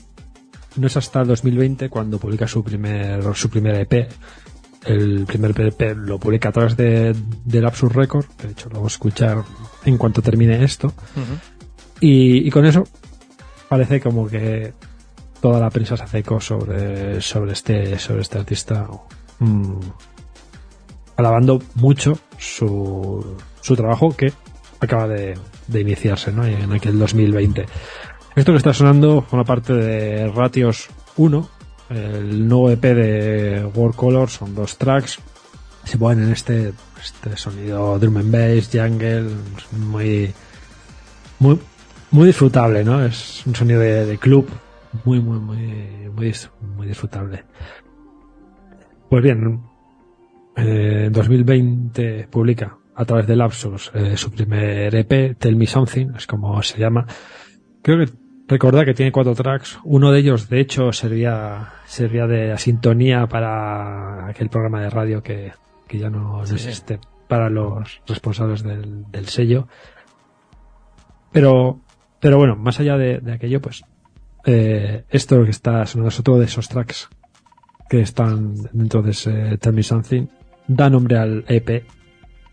Speaker 2: no es hasta el 2020 cuando publica su primer su primer EP el primer EP lo publica a través de, del Absurd Record que de hecho lo vamos a escuchar en cuanto termine esto. Y, y con eso parece como que toda la prensa se hace eco sobre, sobre este, sobre este artista, mm, alabando mucho su, su trabajo que acaba de, de iniciarse, ¿no? En aquel 2020. Esto que está sonando forma parte de Ratios 1, el nuevo EP de World Color, son dos tracks, se ponen en este, este sonido drum and bass, jungle, muy, muy, muy disfrutable, ¿no? Es un sonido de, de club muy, muy, muy, muy, muy disfrutable. Pues bien, eh, en 2020 publica a través de Lapsus eh, su primer EP, Tell Me Something, es como se llama. Creo que recordar que tiene cuatro tracks. Uno de ellos, de hecho, servía, servía de sintonía para aquel programa de radio que, que ya no, existe para los responsables del, del sello. Pero, pero bueno, más allá de, de aquello, pues, eh, esto que está sonando es otro de esos tracks que están dentro de ese Tell Me Something, da nombre al EP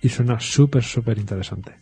Speaker 2: y suena súper, súper interesante.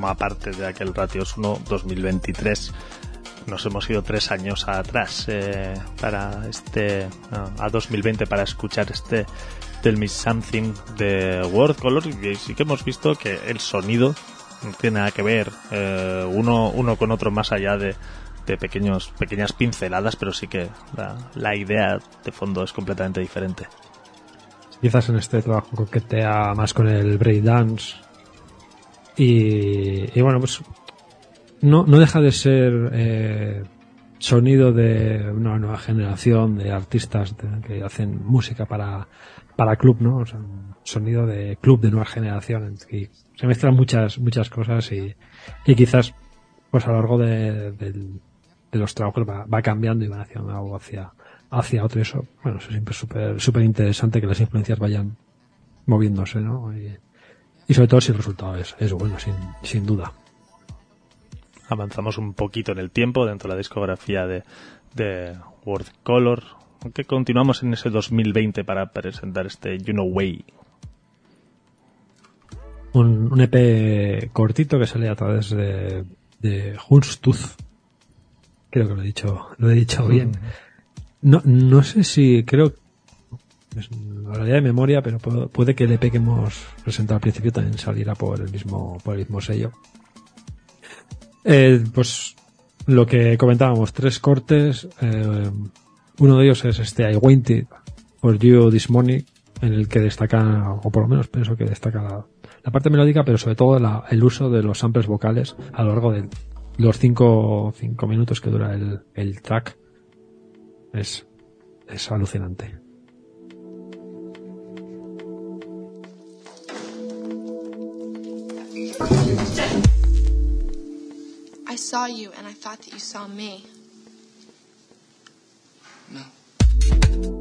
Speaker 1: Formaba parte de aquel Ratios 1 2023. Nos hemos ido tres años atrás eh, para este a 2020 para escuchar este Tell Me Something de World Color y sí que hemos visto que el sonido no tiene nada que ver eh, uno, uno con otro más allá de, de pequeños, pequeñas pinceladas, pero sí que la, la idea de fondo es completamente diferente.
Speaker 2: Quizás en este trabajo coquetea más con el breakdance. Y, bueno, pues no, no deja de ser eh, sonido de una nueva generación de artistas que hacen música para, para club, ¿no? O sea, sonido de club de nueva generación. Y se mezclan muchas, muchas cosas y, y quizás pues a lo largo de, de los trabajos va, va cambiando y van hacia algo hacia, hacia otro y eso, bueno, eso siempre es súper, súper interesante que las influencias vayan moviéndose, ¿no? Y, y sobre todo si el resultado es, es bueno, sin, sin duda.
Speaker 1: Avanzamos un poquito en el tiempo dentro de la discografía de, de World Color, aunque continuamos en ese 2020 para presentar este You Know Way.
Speaker 2: Un, un EP cortito que sale a través de, de Hunstooth. Creo que lo he dicho, lo he dicho bien. No, no sé si, creo, es la realidad de memoria, pero puede que el EP que hemos presentado al principio también saliera por el mismo, por el mismo sello. Eh, pues lo que comentábamos, tres cortes. eh, uno de ellos es este I Waited for You This Morning, en el que destaca, o por lo menos pienso que destaca la, la parte melódica, pero sobre todo la- el uso de los samples vocales a lo largo de los cinco, cinco minutos que dura el, el track. Es, es alucinante.
Speaker 3: I saw you and I thought that you saw me.
Speaker 4: No.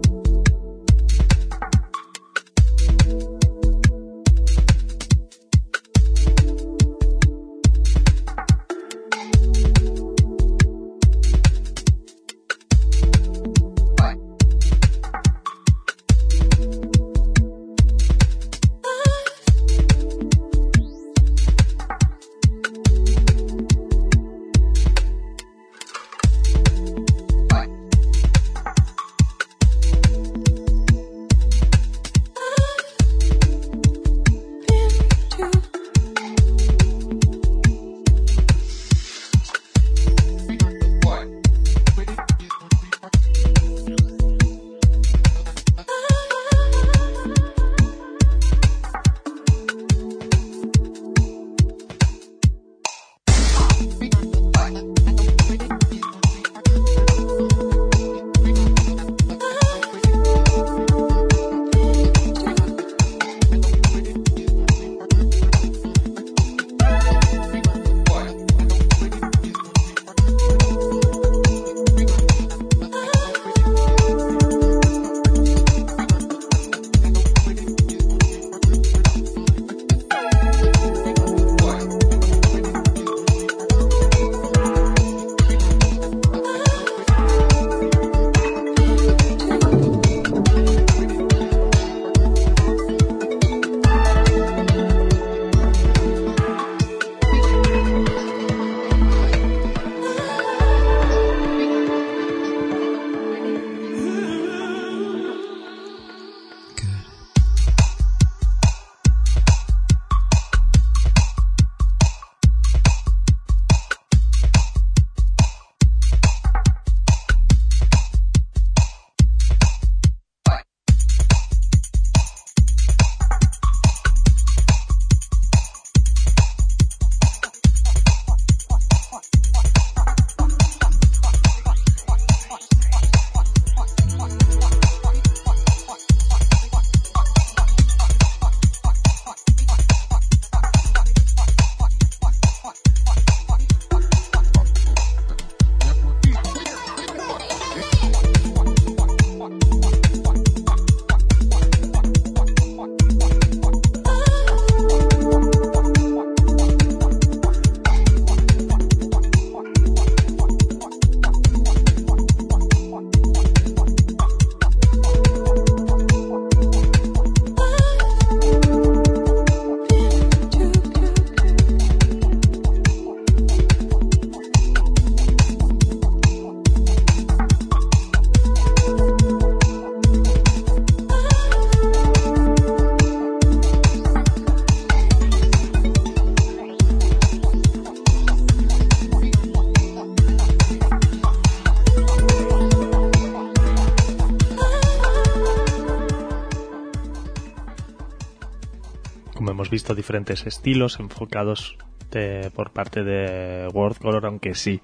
Speaker 1: Visto, diferentes estilos enfocados de, por parte de World Color, aunque sí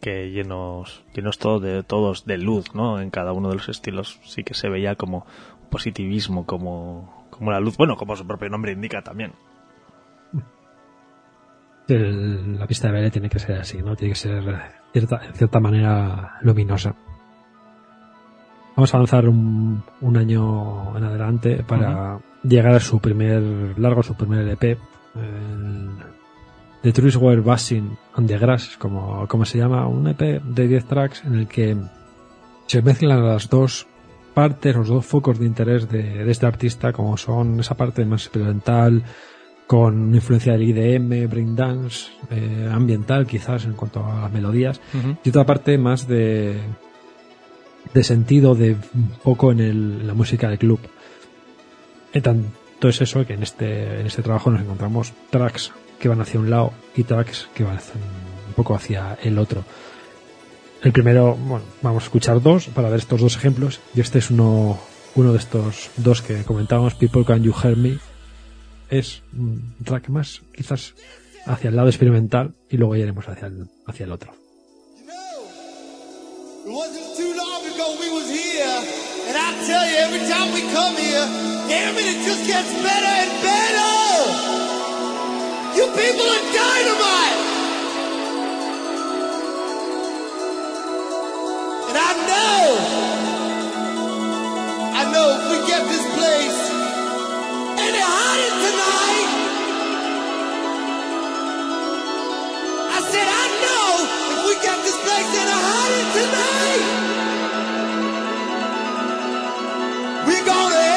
Speaker 1: que llenos, llenos todo de, todos de luz, ¿no? En cada uno de los estilos sí que se veía como positivismo, como, como la luz, bueno, como su propio nombre indica también.
Speaker 2: La pista de baile tiene que ser así, ¿no? Tiene que ser cierta, en cierta manera luminosa. Vamos a lanzar un, un año en adelante para llegar a su primer largo, su primer EP. El The Trees Were Buzzing on the Grass, como, como se llama, un EP de 10 tracks en el que se mezclan las dos partes, los dos focos de interés de, de este artista, como son esa parte más experimental, con una influencia del IDM, breakdance, eh, ambiental quizás en cuanto a las melodías, y otra parte más de, de sentido, de un poco en, el- la música de club. Tanto es eso que en este, en este trabajo nos encontramos tracks que van hacia un lado y tracks que van un- poco hacia el otro. El primero, bueno, vamos a escuchar dos para ver estos dos ejemplos. Y este es uno, uno de estos dos que comentábamos, People Can You Hear Me. Es un track más, quizás, hacia el lado experimental y luego iremos hacia el, hacia el otro.
Speaker 5: Ago we was here, and I tell you, every time we come here, damn it, it just gets better and better. You people are dynamite. And I know, I know if we get this place any hotter tonight, I said I know if we get this place any hotter tonight, gonna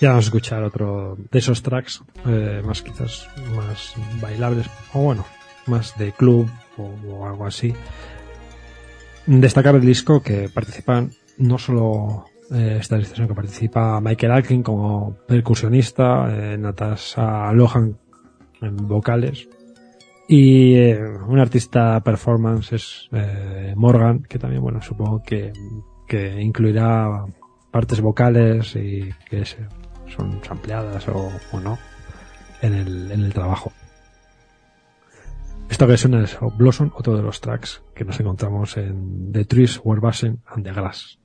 Speaker 5: Ya
Speaker 2: vamos a escuchar otro de esos tracks, eh, más quizás más bailables, o bueno, más de club o, algo así. Destacar el disco que participan no solo eh, esta sino que participa Michael Alkin como percusionista, eh, Natasha Lohan en vocales y eh, un artista performance es eh, Morgan, que también, bueno, supongo que, que incluirá partes vocales y que se- son ampliadas o, o no en el, en el trabajo. Que suena es Blossom, otro de los tracks que nos encontramos en The Trees Were Buzzing and the Grass.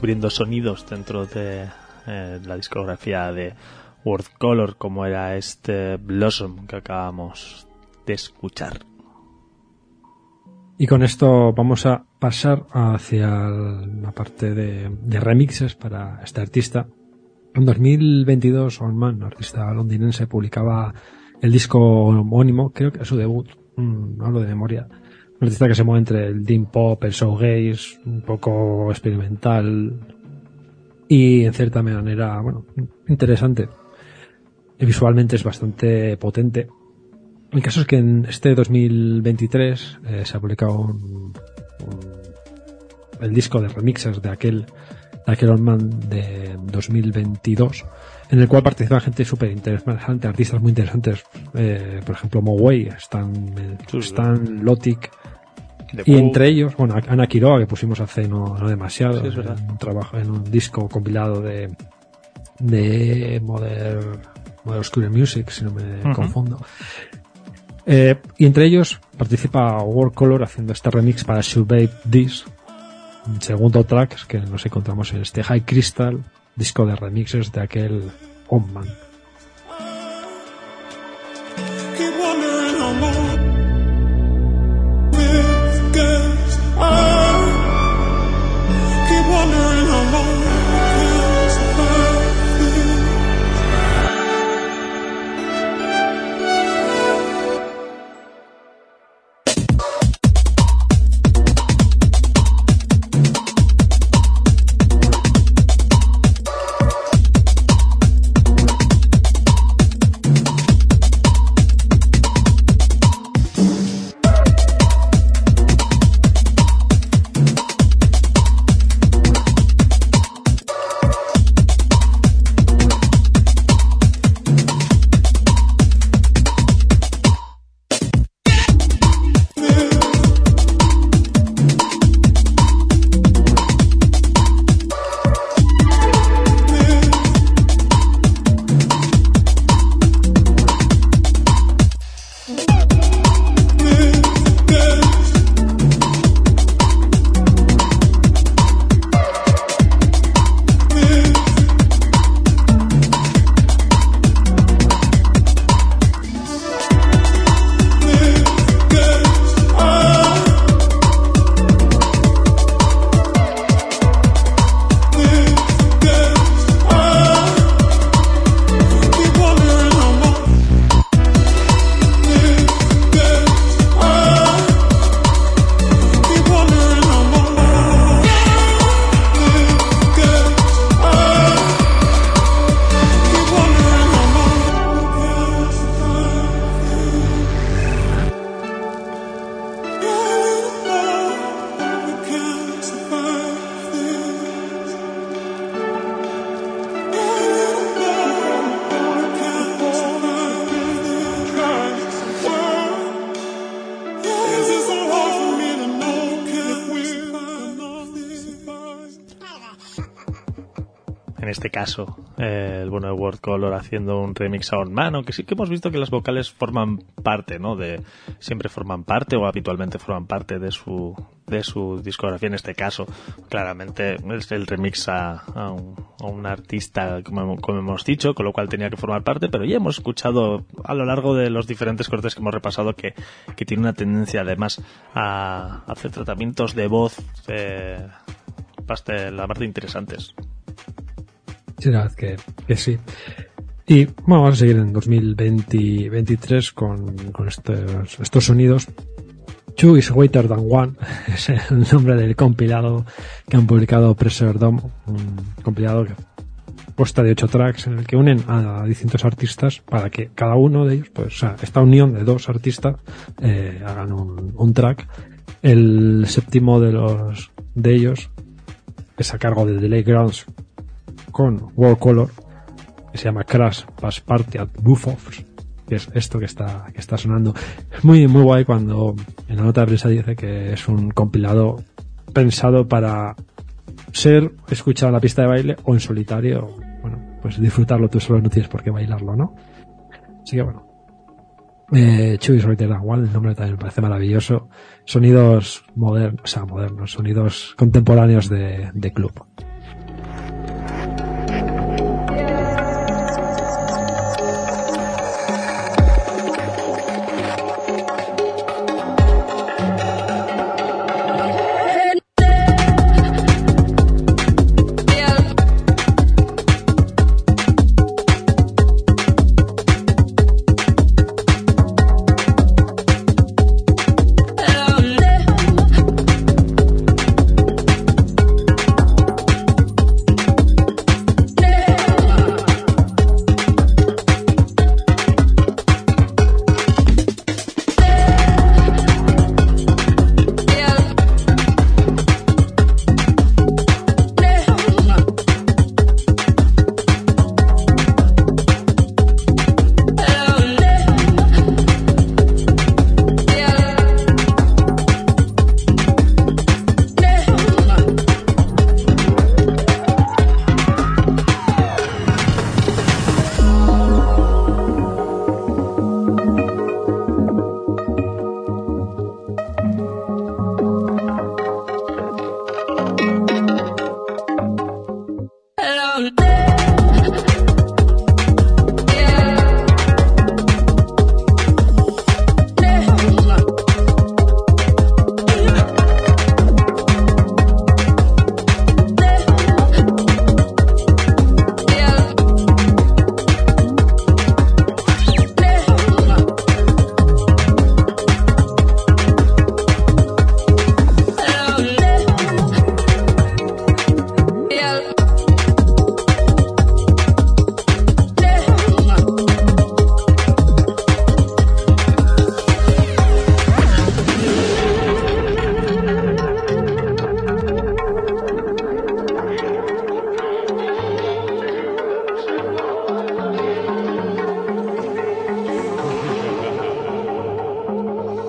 Speaker 1: Descubriendo sonidos dentro de eh, la discografía de World Color, como era este Blossom que acabamos de escuchar.
Speaker 2: Y con esto vamos a pasar hacia la parte de, de remixes para este artista. En 2022, Allman, artista londinense, publicaba el disco homónimo, creo que es su debut, mm, no hablo de memoria, un artista que se mueve entre el deep pop, el showgaze, un poco experimental y en cierta manera, bueno, interesante. Y visualmente es bastante potente. El caso es que en este 2023 eh, se ha publicado un- un- el disco de remixes de aquel de aquel Old Man de 2022 en el cual participa gente súper interesante, artistas muy interesantes, eh, por ejemplo Moway, Stan. Stan Lotic, y entre ellos, bueno, Ana Quiroga, que pusimos hace no, no demasiado,
Speaker 1: Sí, es verdad.
Speaker 2: en un trabajo, en un disco compilado de, de Modern, Modern Obscure Music, si no me confundo. Eh, y entre ellos participa World Color haciendo este remix para Babe This, un segundo track que nos encontramos en este High Crystal, disco de remixes de aquel Oman.
Speaker 5: Keep girls
Speaker 1: are este caso, eh, el bueno de World Color haciendo un remix a On Man, aunque sí que hemos visto que las vocales forman parte, ¿no? De, siempre forman parte o habitualmente forman parte de su, de su discografía. En este caso, claramente es el remix a, un, artista, como, hemos dicho, con lo cual tenía que formar parte, pero ya hemos escuchado a lo largo de los diferentes cortes que hemos repasado que, tiene una tendencia además a hacer tratamientos de voz eh, bastante, la parte interesantes.
Speaker 2: Sí, la verdad que, que sí. Y bueno, vamos a seguir en 2023 con, con estos, estos sonidos. Two is Waiter Than One es el nombre del compilado que han publicado Pressure Dome, un compilado que consta de ocho tracks en el que unen a distintos artistas para que cada uno de ellos, pues, o sea, esta unión de dos artistas eh, hagan un, un track. El séptimo de los de ellos es a cargo de Delay Grounds con World Color que se llama Crash Pass Party at Buffos que es esto que está que está sonando es muy muy guay cuando en la nota de prensa dice que es un compilado pensado para ser escuchado en la pista de baile o en solitario bueno pues disfrutarlo tú solo no tienes por qué bailarlo no así que bueno Eh, Solitaire igual, el nombre también me parece maravilloso. Sonidos modernos, o sea, modernos, sonidos contemporáneos de, de club.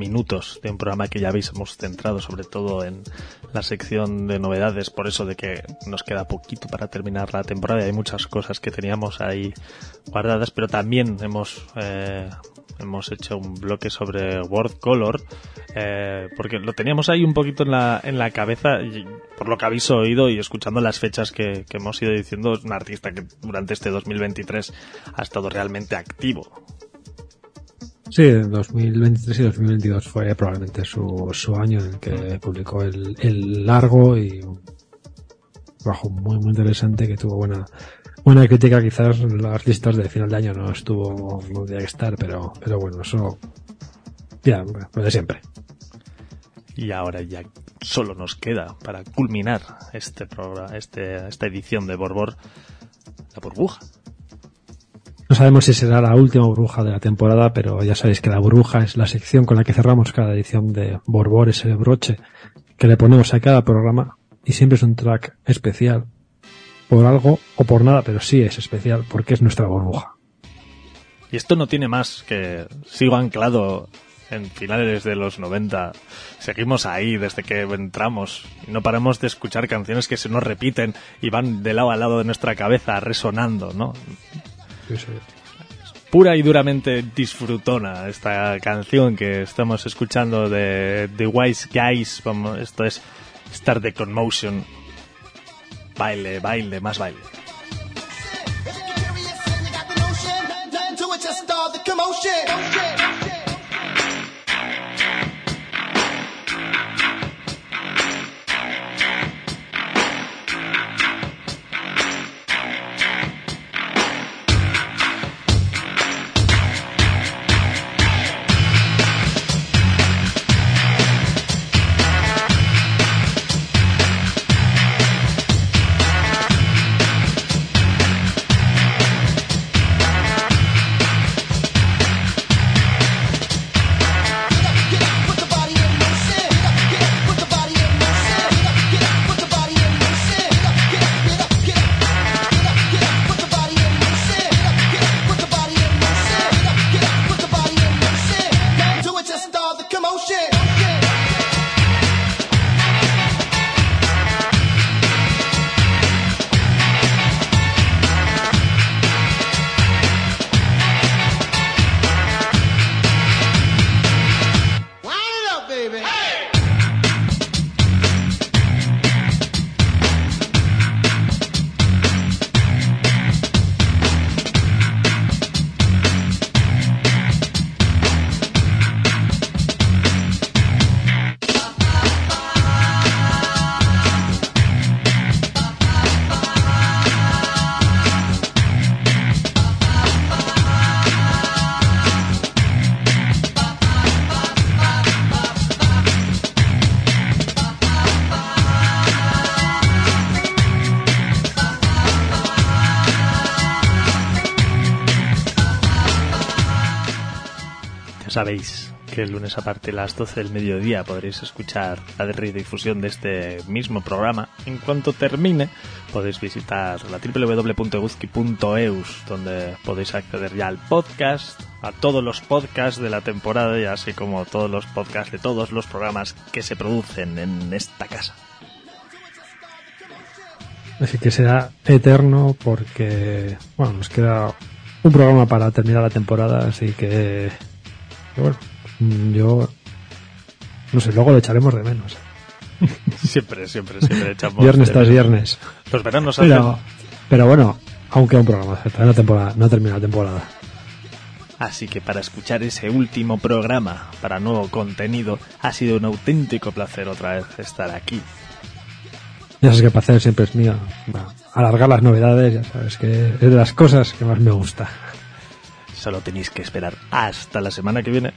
Speaker 1: minutos de un programa que ya habéis hemos centrado sobre todo en la sección de novedades, por eso de que nos queda poquito para terminar la temporada hay muchas cosas que teníamos ahí guardadas, pero también hemos eh, hemos hecho un bloque sobre Word Color eh, porque lo teníamos ahí un poquito en la, en la cabeza por lo que habéis oído y escuchando las fechas que, que hemos ido diciendo es un artista que durante este 2023 ha estado realmente activo
Speaker 2: Sí, 2023 y 2022 fue probablemente su, su año en el que publicó el, el largo y un trabajo muy muy interesante que tuvo buena buena crítica. Quizás las listas de final de año no estuvo no tenía que estar pero pero bueno eso ya lo siempre.
Speaker 1: Y ahora ya solo nos queda para culminar este programa este esta edición de Borbor la burbuja
Speaker 2: no sabemos si será la última burbuja de la temporada, pero ya sabéis que la burbuja es la sección con la que cerramos cada edición de Borbor, ese broche que le ponemos a cada programa y siempre es un track especial por algo o por nada, pero sí es especial porque es nuestra burbuja.
Speaker 1: Y esto no tiene más que sigo anclado en finales de los 90. Seguimos ahí desde que entramos. No paramos de escuchar canciones que se nos repiten y van de lado a lado de nuestra cabeza resonando, ¿no? Pura y duramente disfrutona esta canción que estamos escuchando de The Wise Guys. Vamos, esto es Start the Conmotion. Baile, baile, más baile. Sabéis que el lunes a partir de las 12 del mediodía podréis escuchar la redifusión de este mismo programa. En cuanto termine, podéis visitar la www.eguzki.eus, donde podéis acceder ya al podcast, a todos los podcasts de la temporada y así como todos los podcasts de todos los programas que se producen en esta casa.
Speaker 2: Así que será eterno porque, bueno, nos queda un programa para terminar la temporada, así que, que bueno, mm, yo, no sé, luego lo echaremos de menos.
Speaker 1: Siempre, siempre, siempre echamos...
Speaker 2: Viernes tras viernes.
Speaker 1: Los veranos hacen...
Speaker 2: Pero, pero bueno, aún queda un programa, todavía no, temporada, no termina la temporada.
Speaker 1: Así que para escuchar ese último programa, para nuevo contenido, ha sido un auténtico placer otra vez estar aquí.
Speaker 2: Ya sabes que para hacer siempre es mío. Alargar las novedades, ya sabes que es de las cosas que más me gusta.
Speaker 1: Solo tenéis que esperar hasta la semana que viene.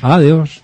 Speaker 2: Adiós.